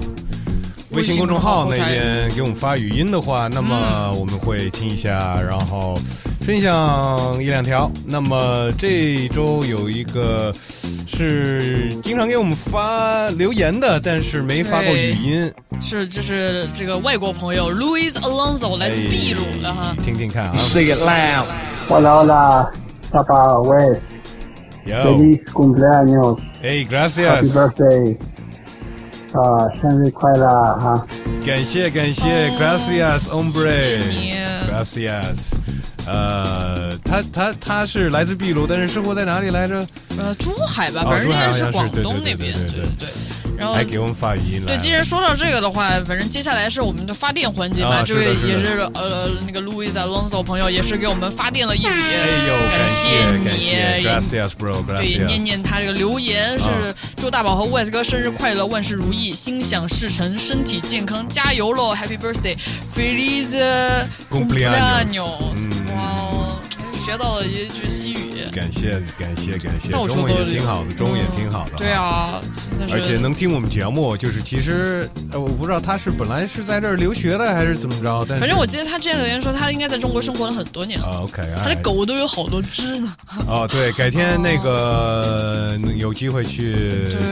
微信公众号那边给我们发语音的话，那么我们会听一下，然后分享一两条。那么这周有一个是经常给我们发留言的，但是没发过语音，是，就是这个外国朋友 Louis Alonso 来自秘鲁的哈。听听看啊。Say it loud. Hola, hola, papá, güey. Yo. Feliz cumpleaños. Hey, Happy gracias，birthday. 啊，生日快乐哈！感谢感谢，gracias hombre，谢谢你 gracias。呃，他他他是来自秘鲁，但是生活在哪里来着？呃，珠海吧，哦反正应该是广对对对东那边，对对对对。然后还给我们发语音了对，既然说到这个的话，反正接下来是我们的发电环节嘛，啊这位是也是呃那个 Louis Alonso 朋友也是给我们发电了一笔，哎呦，感谢感谢你。，gracias bro，对。念念他这个留言是啊祝大宝和 Wes 哥生日快乐，万事如意，心想事成，身体健康，加油喽！Happy birthday，Feliz Cumpleaños 哇，学到了一句西语。感谢感谢感谢，到处中文也挺好的，中文也挺好的。对。啊，而且能听我们节目，就是其实呃，我不知道他是本来是在这儿留学的还是怎么着，但是反正我记得他之前留言说他应该在中国生活了很多年了。啊 OK，他的狗都有好多只呢。哦，对，改天那个 有机会去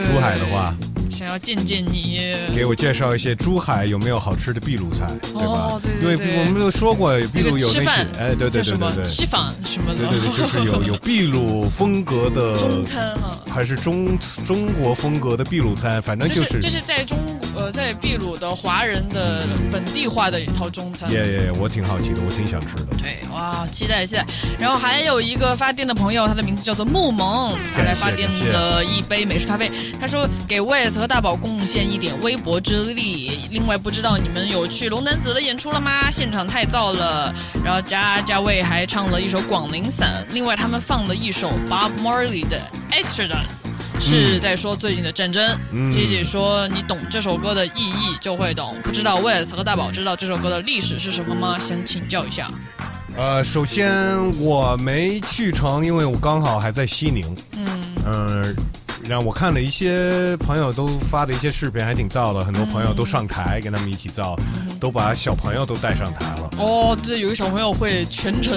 珠海的话，想要见见你。给我介绍一些珠海有没有好吃的秘鲁菜，对吧？哦对对因为我们都说过秘鲁有那些那个，，哎，对对对对对，西坊什么的，对对对，就是有有秘鲁风格的中餐哈。还是中中国风格的秘鲁餐，反正这就是就是在中呃在秘鲁的华人的本地化的一套中餐。耶耶，我挺好奇的，我挺想吃的。对，哇，期待期待。然后还有一个发电的朋友，他的名字叫做木萌，他来发电的一杯美式咖啡。他说给 Wes 和大宝贡献一点微薄之力。另外，不知道你们有去龙男子的演出了吗？现场太燥了。然后加加卫还唱了一首《广陵散》，另外他们放了一首 Bob Marley 的《Exodus》。是在说最近的战争。嗯姐姐说你懂这首歌的意义就会懂。不知道威尔斯和大宝知道这首歌的历史是什么吗？想请教一下。呃，首先我没去成，因为我刚好还在西宁。嗯嗯，然后我看了一些朋友都发的一些视频，还挺燥的，很多朋友都上台跟他们一起造，都把小朋友都带上台了。哦，对有一小朋友会全程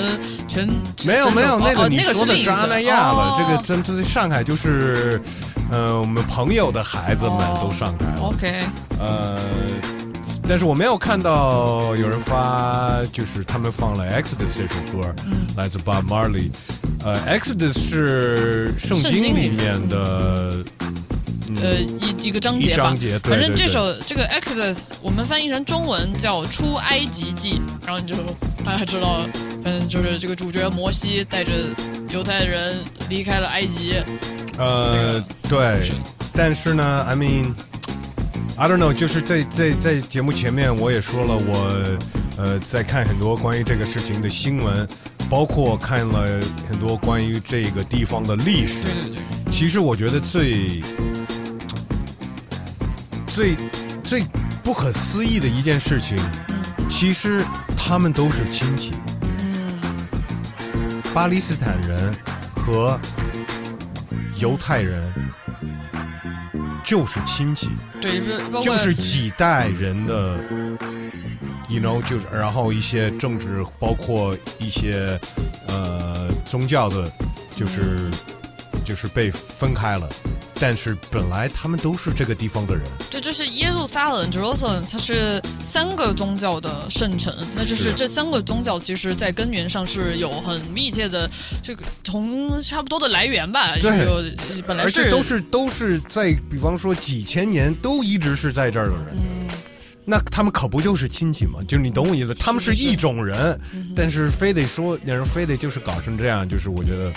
全没有没有，那哦个你说的是阿那亚了，哦这个真这上海就是，呃，我们朋友的孩子们都上台了。OK，呃，但是我没有看到有人发，就是他们放了《Exodus》这首歌，嗯来自 Bob Marley。呃，《Exodus》是圣圣经里面的，呃一一个章节吧，章节对反正这首这个 Exodus 我们翻译成中文叫《出埃及记》，然后你就大家知道，反正就是这个主角摩西带着犹太人离开了埃及。呃，对，但是呢，I mean。I don't know，就是在在在节目前面我也说了，我呃在看很多关于这个事情的新闻，包括看了很多关于这个地方的历史。对对对。其实我觉得最最最不可思议的一件事情，其实他们都是亲戚。巴勒斯坦人和犹太人就是亲戚。对，就是几代人的，you know，就是然后一些政治，包括一些呃宗教的，就是就是被分开了。但是本来他们都是这个地方的人，这就是耶路撒冷 （Jerusalem），它是三个宗教的圣城。那就是是这三个宗教，其实在根源上是有很密切的这个同差不多的来源吧？对有本来而是且都是都是在，比方说几千年都一直是在这儿的人。那他们可不就是亲戚吗？就是你懂我意思，他们是一种人，但是非得说，那人非得就是搞成这样，就是我觉得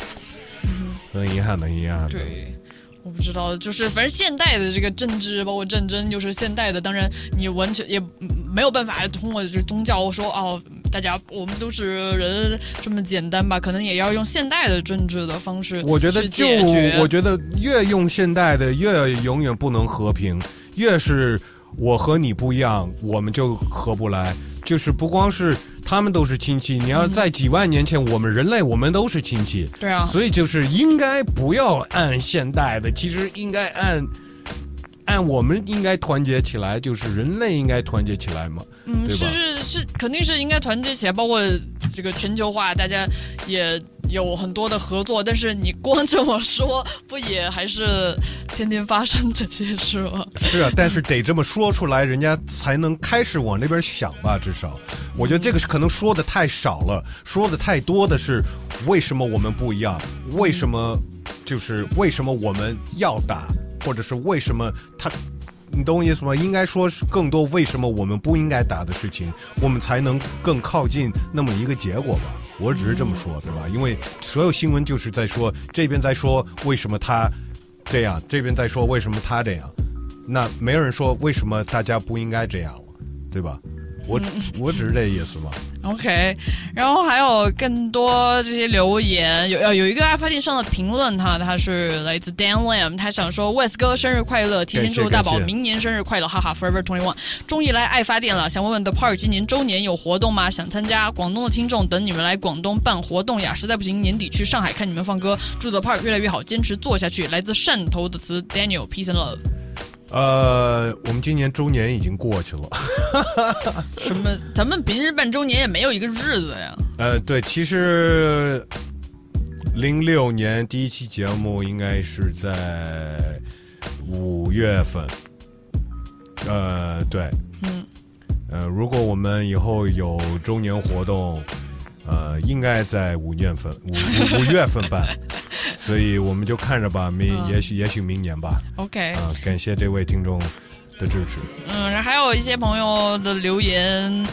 很遗憾的，很遗憾的。对。我不知道，就是反正现代的这个政治，包括战争，就是现代的。当然，你完全也嗯没有办法通过就是宗教说哦，大家我们都是人这么简单吧？可能也要用现代的政治的方式我觉得就。我觉得越用现代的，越永远不能和平，越是我和你不一样，我们就合不来。就是不光是他们都是亲戚，你要在几万年前，我们人类我们都是亲戚。对啊所以就是应该不要按现代的，其实应该按按我们应该团结起来，就是人类应该团结起来嘛，嗯，是是是，肯定是应该团结起来，包括这个全球化，大家也有很多的合作。但是你光这么说，不也还是天天发生这些事吗？是啊，但是得这么说出来，人家才能开始往那边想吧。至少，我觉得这个是可能说的太少了，说的太多的是为什么我们不一样，为什么就是为什么我们要打，或者是为什么他。你懂我意思吗？应该说是更多为什么我们不应该打的事情，我们才能更靠近那么一个结果吧。我只是这么说，对吧？因为所有新闻就是在说这边在说为什么他这样，这边在说为什么他这样，那没有人说为什么大家不应该这样了，对吧？我我只是这意思嘛。OK，然后还有更多这些留言，有呃有一个爱发电上的评论哈，他是来自 Dan Lam，他想说 Wes 哥生日快乐，提前祝大宝明年生日快乐，哈哈，Forever Twenty One，终于来爱发电了，想问问 The Park 今年周年有活动吗？想参加，广东的听众等你们来广东办活动呀，实在不行年底去上海看你们放歌，祝 The Park 越来越好，坚持做下去。来自汕头的词 Daniel，Peace and Love。呃，我们今年周年已经过去了。什么？咱们平时办周年也没有一个日子呀。呃，对，其实零六年第一期节目应该是在五月份，呃，对，嗯，呃，如果我们以后有周年活动，呃，应该在五月份五五五月份办，所以我们就看着吧，明嗯也许也许明年吧。OK，啊、感谢这位听众的支持。嗯，还有一些朋友的留言。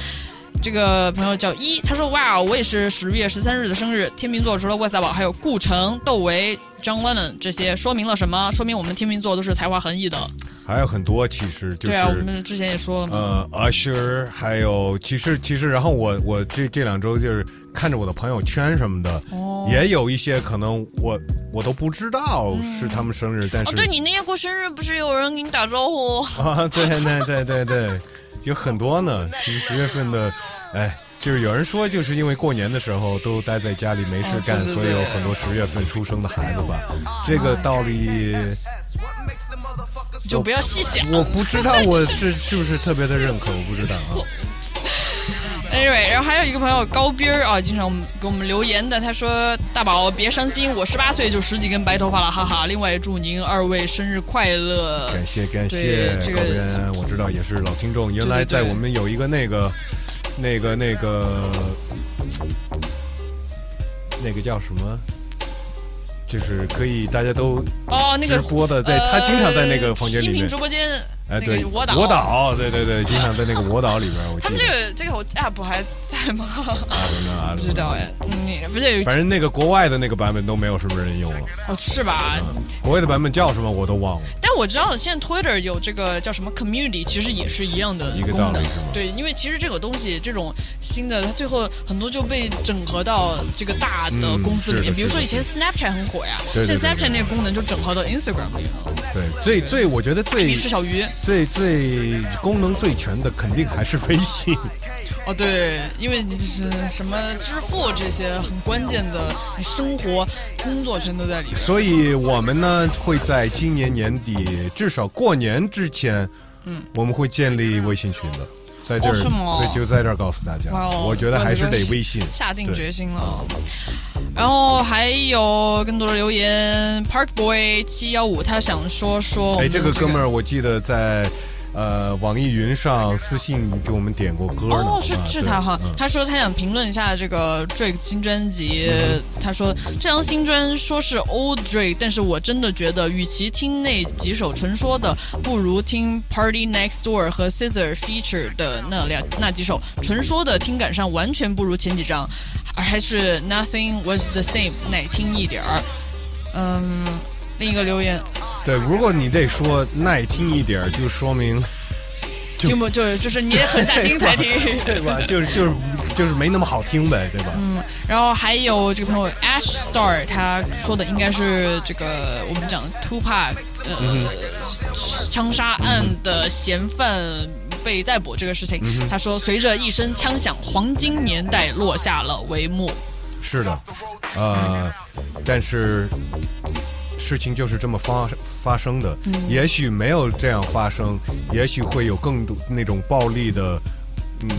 这个朋友叫一，他说：“哇，我也是十月十三日的生日。天秤座除了魏赛宝，还有顾城、窦唯、John Lennon 这些，说明了什么？说明我们天秤座都是才华横溢的。还有很多，其实就是对啊，我们之前也说了嘛。呃，Usher，还有其实其实，然后我我这这两周就是看着我的朋友圈什么的，哦也有一些可能我我都不知道是他们生日，但是哦，对你那天过生日，不是有人给你打招呼？啊，对对对对对，有很多呢。其实十月份的，哎，就是有人说，就是因为过年的时候都待在家里没事干，所以有很多十月份出生的孩子吧。这个道理就不要细想。我不知道我是是不是特别的认可，我不知道啊。Anyway，然后还有一个朋友高斌儿啊，经常给我们留言的，他说：“大宝别伤心，我十八岁就十几根白头发了，哈哈。另外祝您二位生日快乐。”感谢感对谢这个高人，我知道也是老听众。原来在我们有一个那个那个那个那个叫什么？就是可以大家都哦，那个直播的，对他经常在那个房间里面直。播间，哎，对，那个我岛，我岛，对对对，经常在那个我岛里边，我他们。这个这个 app 还在吗？啊 不知道哎，嗯，不是反正那个国外的那个版本都没有什么人用了，哦是吧？国外的版本叫什么我都忘了。但我知道现在 Twitter 有这个叫什么 Community，其实也是一样的一个功能道理。对，因为其实这个东西，这种新的，它最后很多就被整合到这个大的嗯公司里面。比如说以前 Snapchat 很火呀，现在 Snapchat 那个功能就整合到 Instagram 里了。对，最最我觉得最你吃小鱼最最功能最全的肯定还是微信。哦，对，因为你是什么支付这些很关键的，你生活、工作全都在里面。所以我们呢会在今年年底，至少过年之前，嗯，我们会建立微信群的，在这儿，哦所以就在这儿告诉大家，哦我觉得还是得微信，下定决心了。然后还有更多的留言，Park Boy 七幺五，他想说说我哎，这个哥们儿，我记得在呃网易云上私信给我们点过歌呢。哦，是是他哈嗯，他说他想评论一下这个 Drake 新专辑。嗯他说这张新专说是 Old Drake，但是我真的觉得，与其听那几首纯说的，不如听 Party Next Door 和 Scissor feature 的那两那几首纯说的，听感上完全不如前几张，而还是 Nothing Was the Same 耐听一点儿。嗯，另一个留言，对，如果你得说耐听一点儿，就说明就听不就就是你也狠下 心才听，对吧？就是就是就是没那么好听呗，对吧？嗯，然后还有这个朋友 Ash Star，他说的应该是这个我们讲 Tupac 呃、嗯枪杀案的嫌犯被逮捕这个事情，嗯他说随着一声枪响，黄金年代落下了帷幕。是的，呃，但是事情就是这么发发生的。嗯也许没有这样发生，也许会有更多那种暴力的，嗯，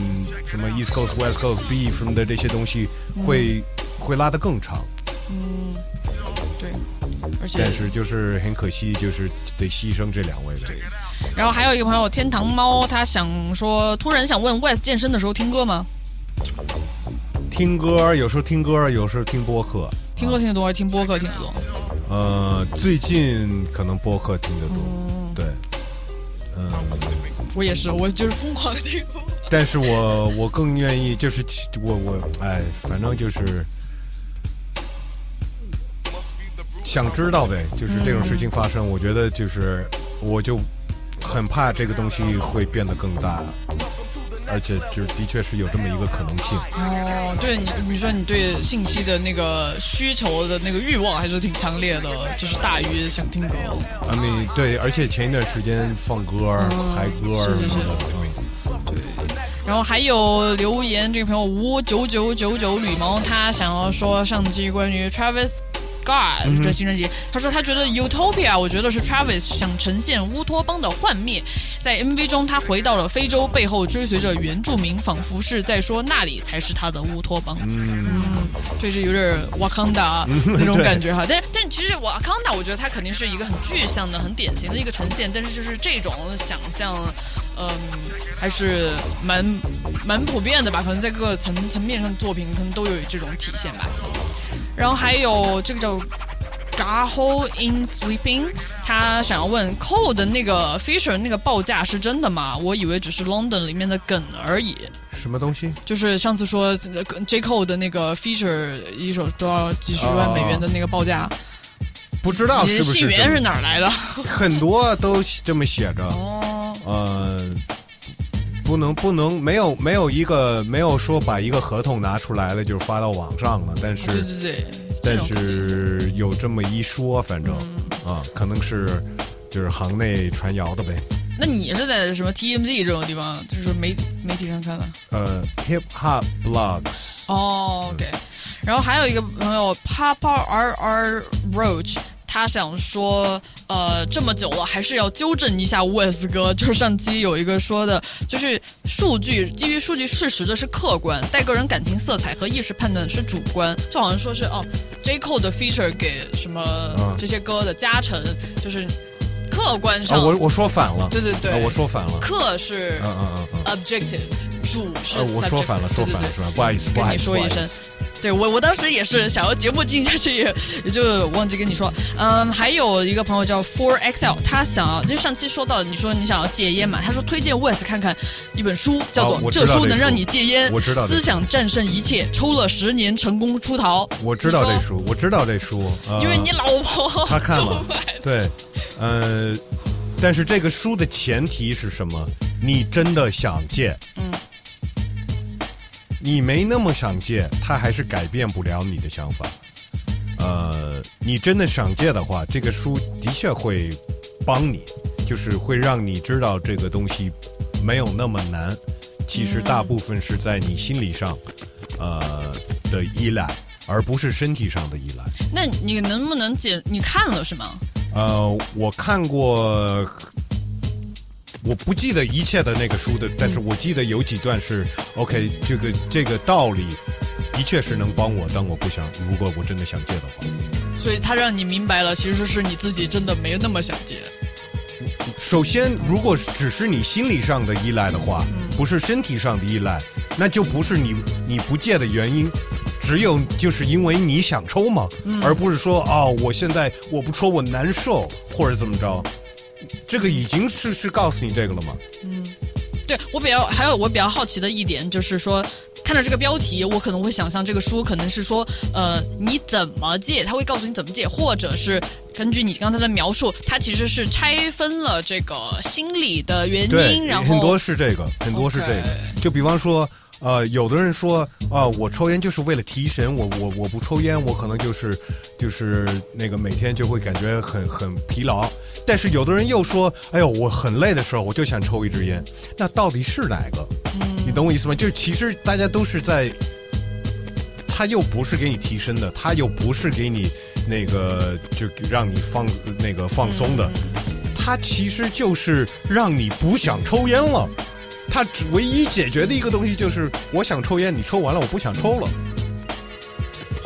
什么 East Coast West Coast beef 什么的这些东西会、会拉得更长。嗯，对，而且但是就是很可惜，就是得牺牲这两位了。然后还有一个朋友天堂猫，他想说，突然想问 West 健身的时候听歌吗？听歌有时候听歌，有时候听播客。听歌听得多还是听播客听得多？呃，最近可能播客听得多，对，嗯，我也是，我就是疯狂地听。但是我我更愿意，就是我我哎，反正就是想知道呗，就是这种事情发生，我觉得就是我就很怕这个东西会变得更大，而且就是的确是有这么一个可能性。哦，对你，你说你对信息的那个需求的那个欲望还是挺强烈的，就是大于想听歌。啊，你对，而且前一段时间放歌儿、嗨歌儿什么的，对，然后还有留言，这个朋友吴九九九九吕毛，他想要说上期关于 Travis God 嗯这新专辑，他说他觉得 Utopia，我觉得是 Travis 想呈现乌托邦的幻灭，在 MV 中他回到了非洲，背后追随着原住民，仿佛是在说那里才是他的乌托邦。嗯，就是有点瓦康达嗯那种感觉哈，但但其实瓦康达，我觉得它肯定是一个很具象的、很典型的一个呈现，但是就是这种想象，嗯，还是蛮蛮普遍的吧，可能在各个层层面上的作品可能都有这种体现吧。然后还有这个叫 Gaho in Sweeping，他想要问 Cole 的那个 Fisher 那个报价是真的吗？我以为只是 London 里面的梗而已。什么东西？就是上次说呃 J Cole 的那个 Feature 一首都要几十万美元的那个报价，不知道是不是信源是哪儿来的？很多都这么写着。哦，呃，不能不能没有没有一个没有说把一个合同拿出来了就是发到网上了，但是对对对，但是有这么一说，反正嗯啊，可能是就是行内传谣的呗。那你是在什么 TMZ 这种地方，就是媒媒体上看的？呃，hip hop blogs，哦，OK。然后还有一个朋友 Papa R R Roach，他想说，呃，这么久了，还是要纠正一下沃斯哥。就是上期有一个说的，就是数据基于数据事实的是客观，带个人感情色彩和意识判断的是主观。就好像说是哦，J Cole 的 feature 给什么嗯这些歌的加成，就是客观啊，上。我我说反了，对对对啊我说反了，客是嗯嗯嗯嗯，objective，主是呃，我说反了，说反了，是吧？不好意思，不跟好意思。对我，我当时也是想要节目进下去，也也就忘记跟你说。嗯，还有一个朋友叫 Four XL，他想要就上期说到，你说你想要戒烟嘛？他说推荐 Wes 看看一本书，叫做《这这书书能让你戒烟》，我知道思想战胜一切，抽了十年成功出逃。我知道这书，我知道这书，呃因为你老婆 他看了，对，呃，但是这个书的前提是什么？你真的想戒，嗯，你没那么想戒，他还是改变不了你的想法。呃，你真的想戒的话，这个书的确会帮你，就是会让你知道这个东西没有那么难。其实大部分是在你心理上，呃的依赖，而不是身体上的依赖。那你能不能解？你看了是吗？呃，我看过，我不记得一切的那个书的，但是我记得有几段是 OK，这个这个道理的确是能帮我，但我不想，如果我真的想戒的话。所以他让你明白了，其实是你自己真的没那么想戒。首先，如果只是你心理上的依赖的话，不是身体上的依赖，那就不是你你不戒的原因。只有就是因为你想抽嘛，嗯而不是说哦，我现在我不抽我难受或者怎么着，这个已经是是告诉你这个了吗。嗯，对我比较还有我比较好奇的一点就是说，看到这个标题，我可能会想象这个书可能是说，呃，你怎么戒，他会告诉你怎么戒，或者是根据你刚才的描述，它其实是拆分了这个心理的原因，然后很多是这个，很多是这个。就比方说，呃，有的人说啊、我抽烟就是为了提神，我我我不抽烟，我可能就是就是那个每天就会感觉很很疲劳。但是有的人又说，哎呦，我很累的时候，我就想抽一支烟。那到底是哪个？你懂我意思吗？就其实大家都是在，他又不是给你提升的，他又不是给你那个就让你放那个放松的，他其实就是让你不想抽烟了。他只唯一解决的一个东西就是，我想抽烟，你抽完了，我不想抽了。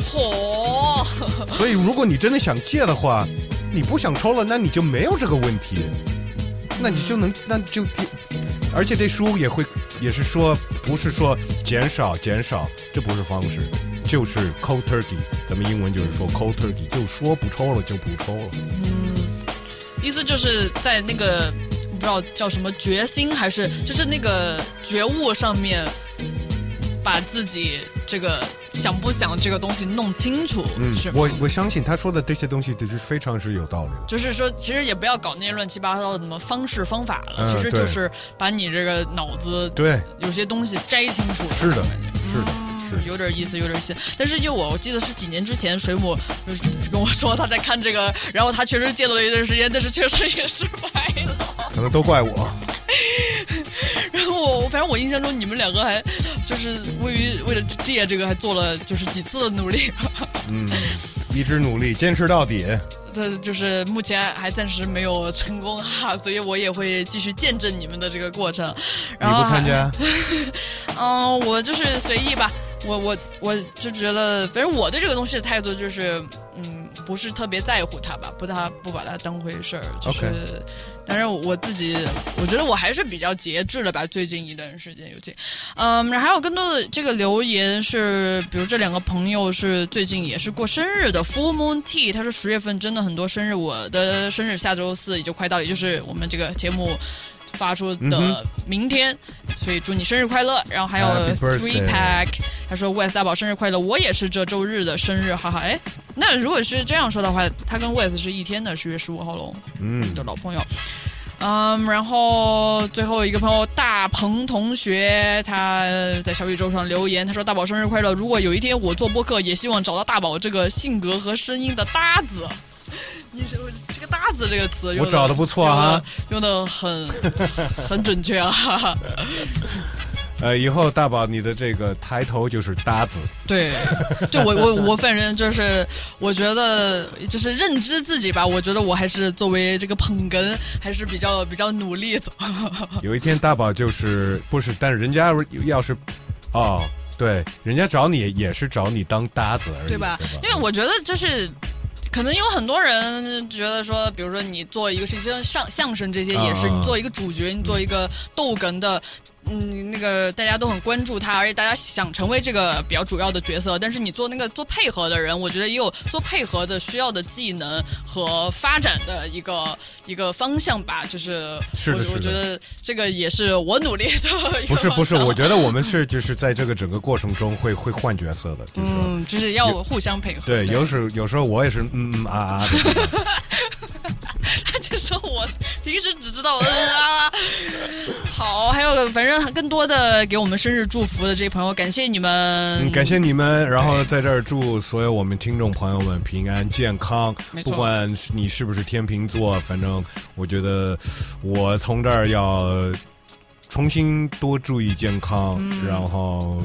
火，所以，如果你真的想戒的话，你不想抽了，那你就没有这个问题，那你就能，那就，而且这书也会也是说，不是说减少减少，这不是方式，就是 cold turkey，咱们英文就是说 cold turkey，就说不抽了就不抽了。嗯意思就是在那个不知道叫什么决心，还是就是那个觉悟上面，把自己这个想不想这个东西弄清楚，嗯是，我我相信他说的这些东西都是非常是有道理的。就是说，其实也不要搞那些乱七八糟的什么方式方法了，嗯其实就是把你这个脑子对。有些东西摘清楚。是的，是的，是。有点意思，有点意思。但是因为我我记得是几年之前，水母就就跟我说他在看这个，然后他确实戒了一段时间，但是确实也失败了。可能都怪我。然后我反正我印象中你们两个还就是为于为了戒这个还做了就是几次的努力。嗯，一直努力，坚持到底。他就是目前还暂时没有成功哈，所以我也会继续见证你们的这个过程。你然后你不参加？嗯，我就是随意吧，我我我就觉得，反正我对这个东西的态度就是，嗯，不是特别在乎它吧，不它不把它当回事儿，就是当然我自己我觉得我还是比较节制的吧，最近一段时间尤其，嗯，然后还有更多的这个留言是，比如这两个朋友是最近也是过生日的，Full Moon T，他说十月份真的很多生日，我的生日下周四也就快到，也就是我们这个节目。发出嗯的明天，所以祝你生日快乐。然后还有 Three Pack，他说 Wes 大宝生日快乐，我也是这周日的生日，哈哈。哎，那如果是这样说的话，他跟 Wes 是一天的，十月十五号喽。嗯的老朋友。嗯，然后最后一个朋友大鹏同学，他在小宇宙上留言，他说：“大宝生日快乐！如果有一天我做播客，也希望找到大宝这个性格和声音的搭子。”你是这个“搭子”这个词用我找的不错啊，用的很很准确啊。呃，以后大宝你的这个抬头就是搭子，对，对我我我反正就是，我觉得就是认知自己吧。我觉得我还是作为这个捧哏，还是比较比较努力的。有一天大宝就是不是，但是人家要是哦，对，人家找你也是找你当搭子而已，对吧？因为我觉得就是。可能有很多人觉得说，比如说你做一个是像相相声这些也是，啊你做一个主角，你做一个逗哏的，嗯，那个大家都很关注他，而且大家想成为这个比较主要的角色。但是你做那个做配合的人，我觉得也有做配合的需要的技能和发展的一个一个方向吧。就是我是的是的我觉得这个也是我努力的不是不是，我觉得我们是就是在这个整个过程中会会换角色的，就是说。嗯，就是要互相配合。对，有时有时候我也是嗯嗯啊啊的，他就说我平时只知道嗯啊。好，还有反正更多的给我们生日祝福的这些朋友，感谢你们，嗯，感谢你们。然后在这儿祝所有我们听众朋友们平安健康不管你是不是天秤座，反正我觉得我从这儿要重新多注意健康，嗯然后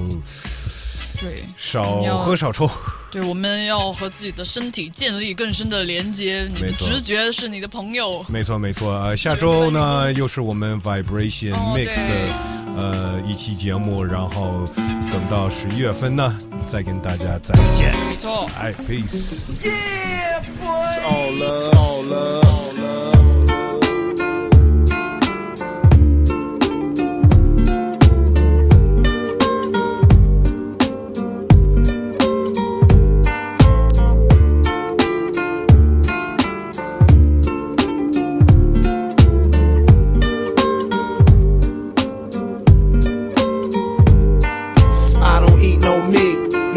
对少喝少抽。对，我们要和自己的身体建立更深的连接。你的没错直觉是你的朋友。没错没错，呃，下周呢又是我们 Vibration 哦 Mix 对的呃一期节目，然后等到十一月份呢再跟大家再见。没错，哎，peace。It's all love. It's all love. All love.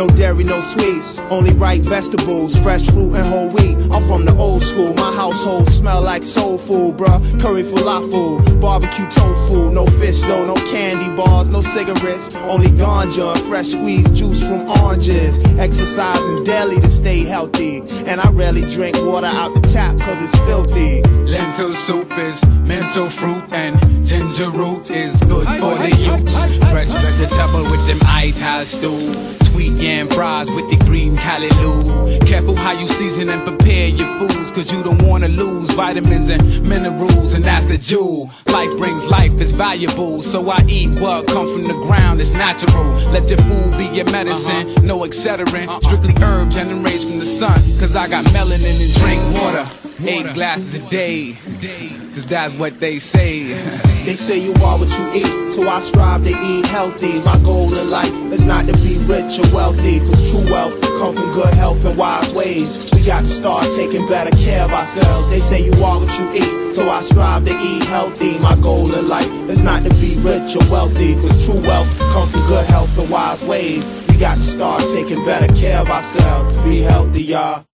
No dairy, no sweets. Only ripe vegetables, fresh fruit and whole wheat. I'm from the old school. My household smell like soul food, bruh. Curry falafel, barbecue tofu, no fish though, no candy bars, no cigarettes. Only ganja, and fresh squeezed juice from oranges. Exercising daily to stay healthy, and I rarely drink water out the tap 'cause it's filthy. Lentil soup is mental fruit and ginger root is good for the youth. Fresh vegetable with them ital stew. Sweet yam fries with the green callaloo. Careful how you season and prepare your foods, cause you don't wanna lose vitamins and minerals, and that's the jewel. Life brings life, it's valuable. So I eat what come from the ground, it's natural. Let your food be your medicine, uh-huh. no excedrin. Strictly herb generates from the sun, cause I got melanin and drink water. Eight glasses a day, cause that's what they say. They say you are what you eat, so I strive to eat healthy. My goal in life is not to be rich or wealthy, cause true wealth comes from good health and wise ways. We got to start taking better care of ourselves. They say you are what you eat, so I strive to eat healthy. My goal in life is not to be rich or wealthy, cause true wealth comes from good health and wise ways. We got to start taking better care of ourselves. Be healthy, y'all.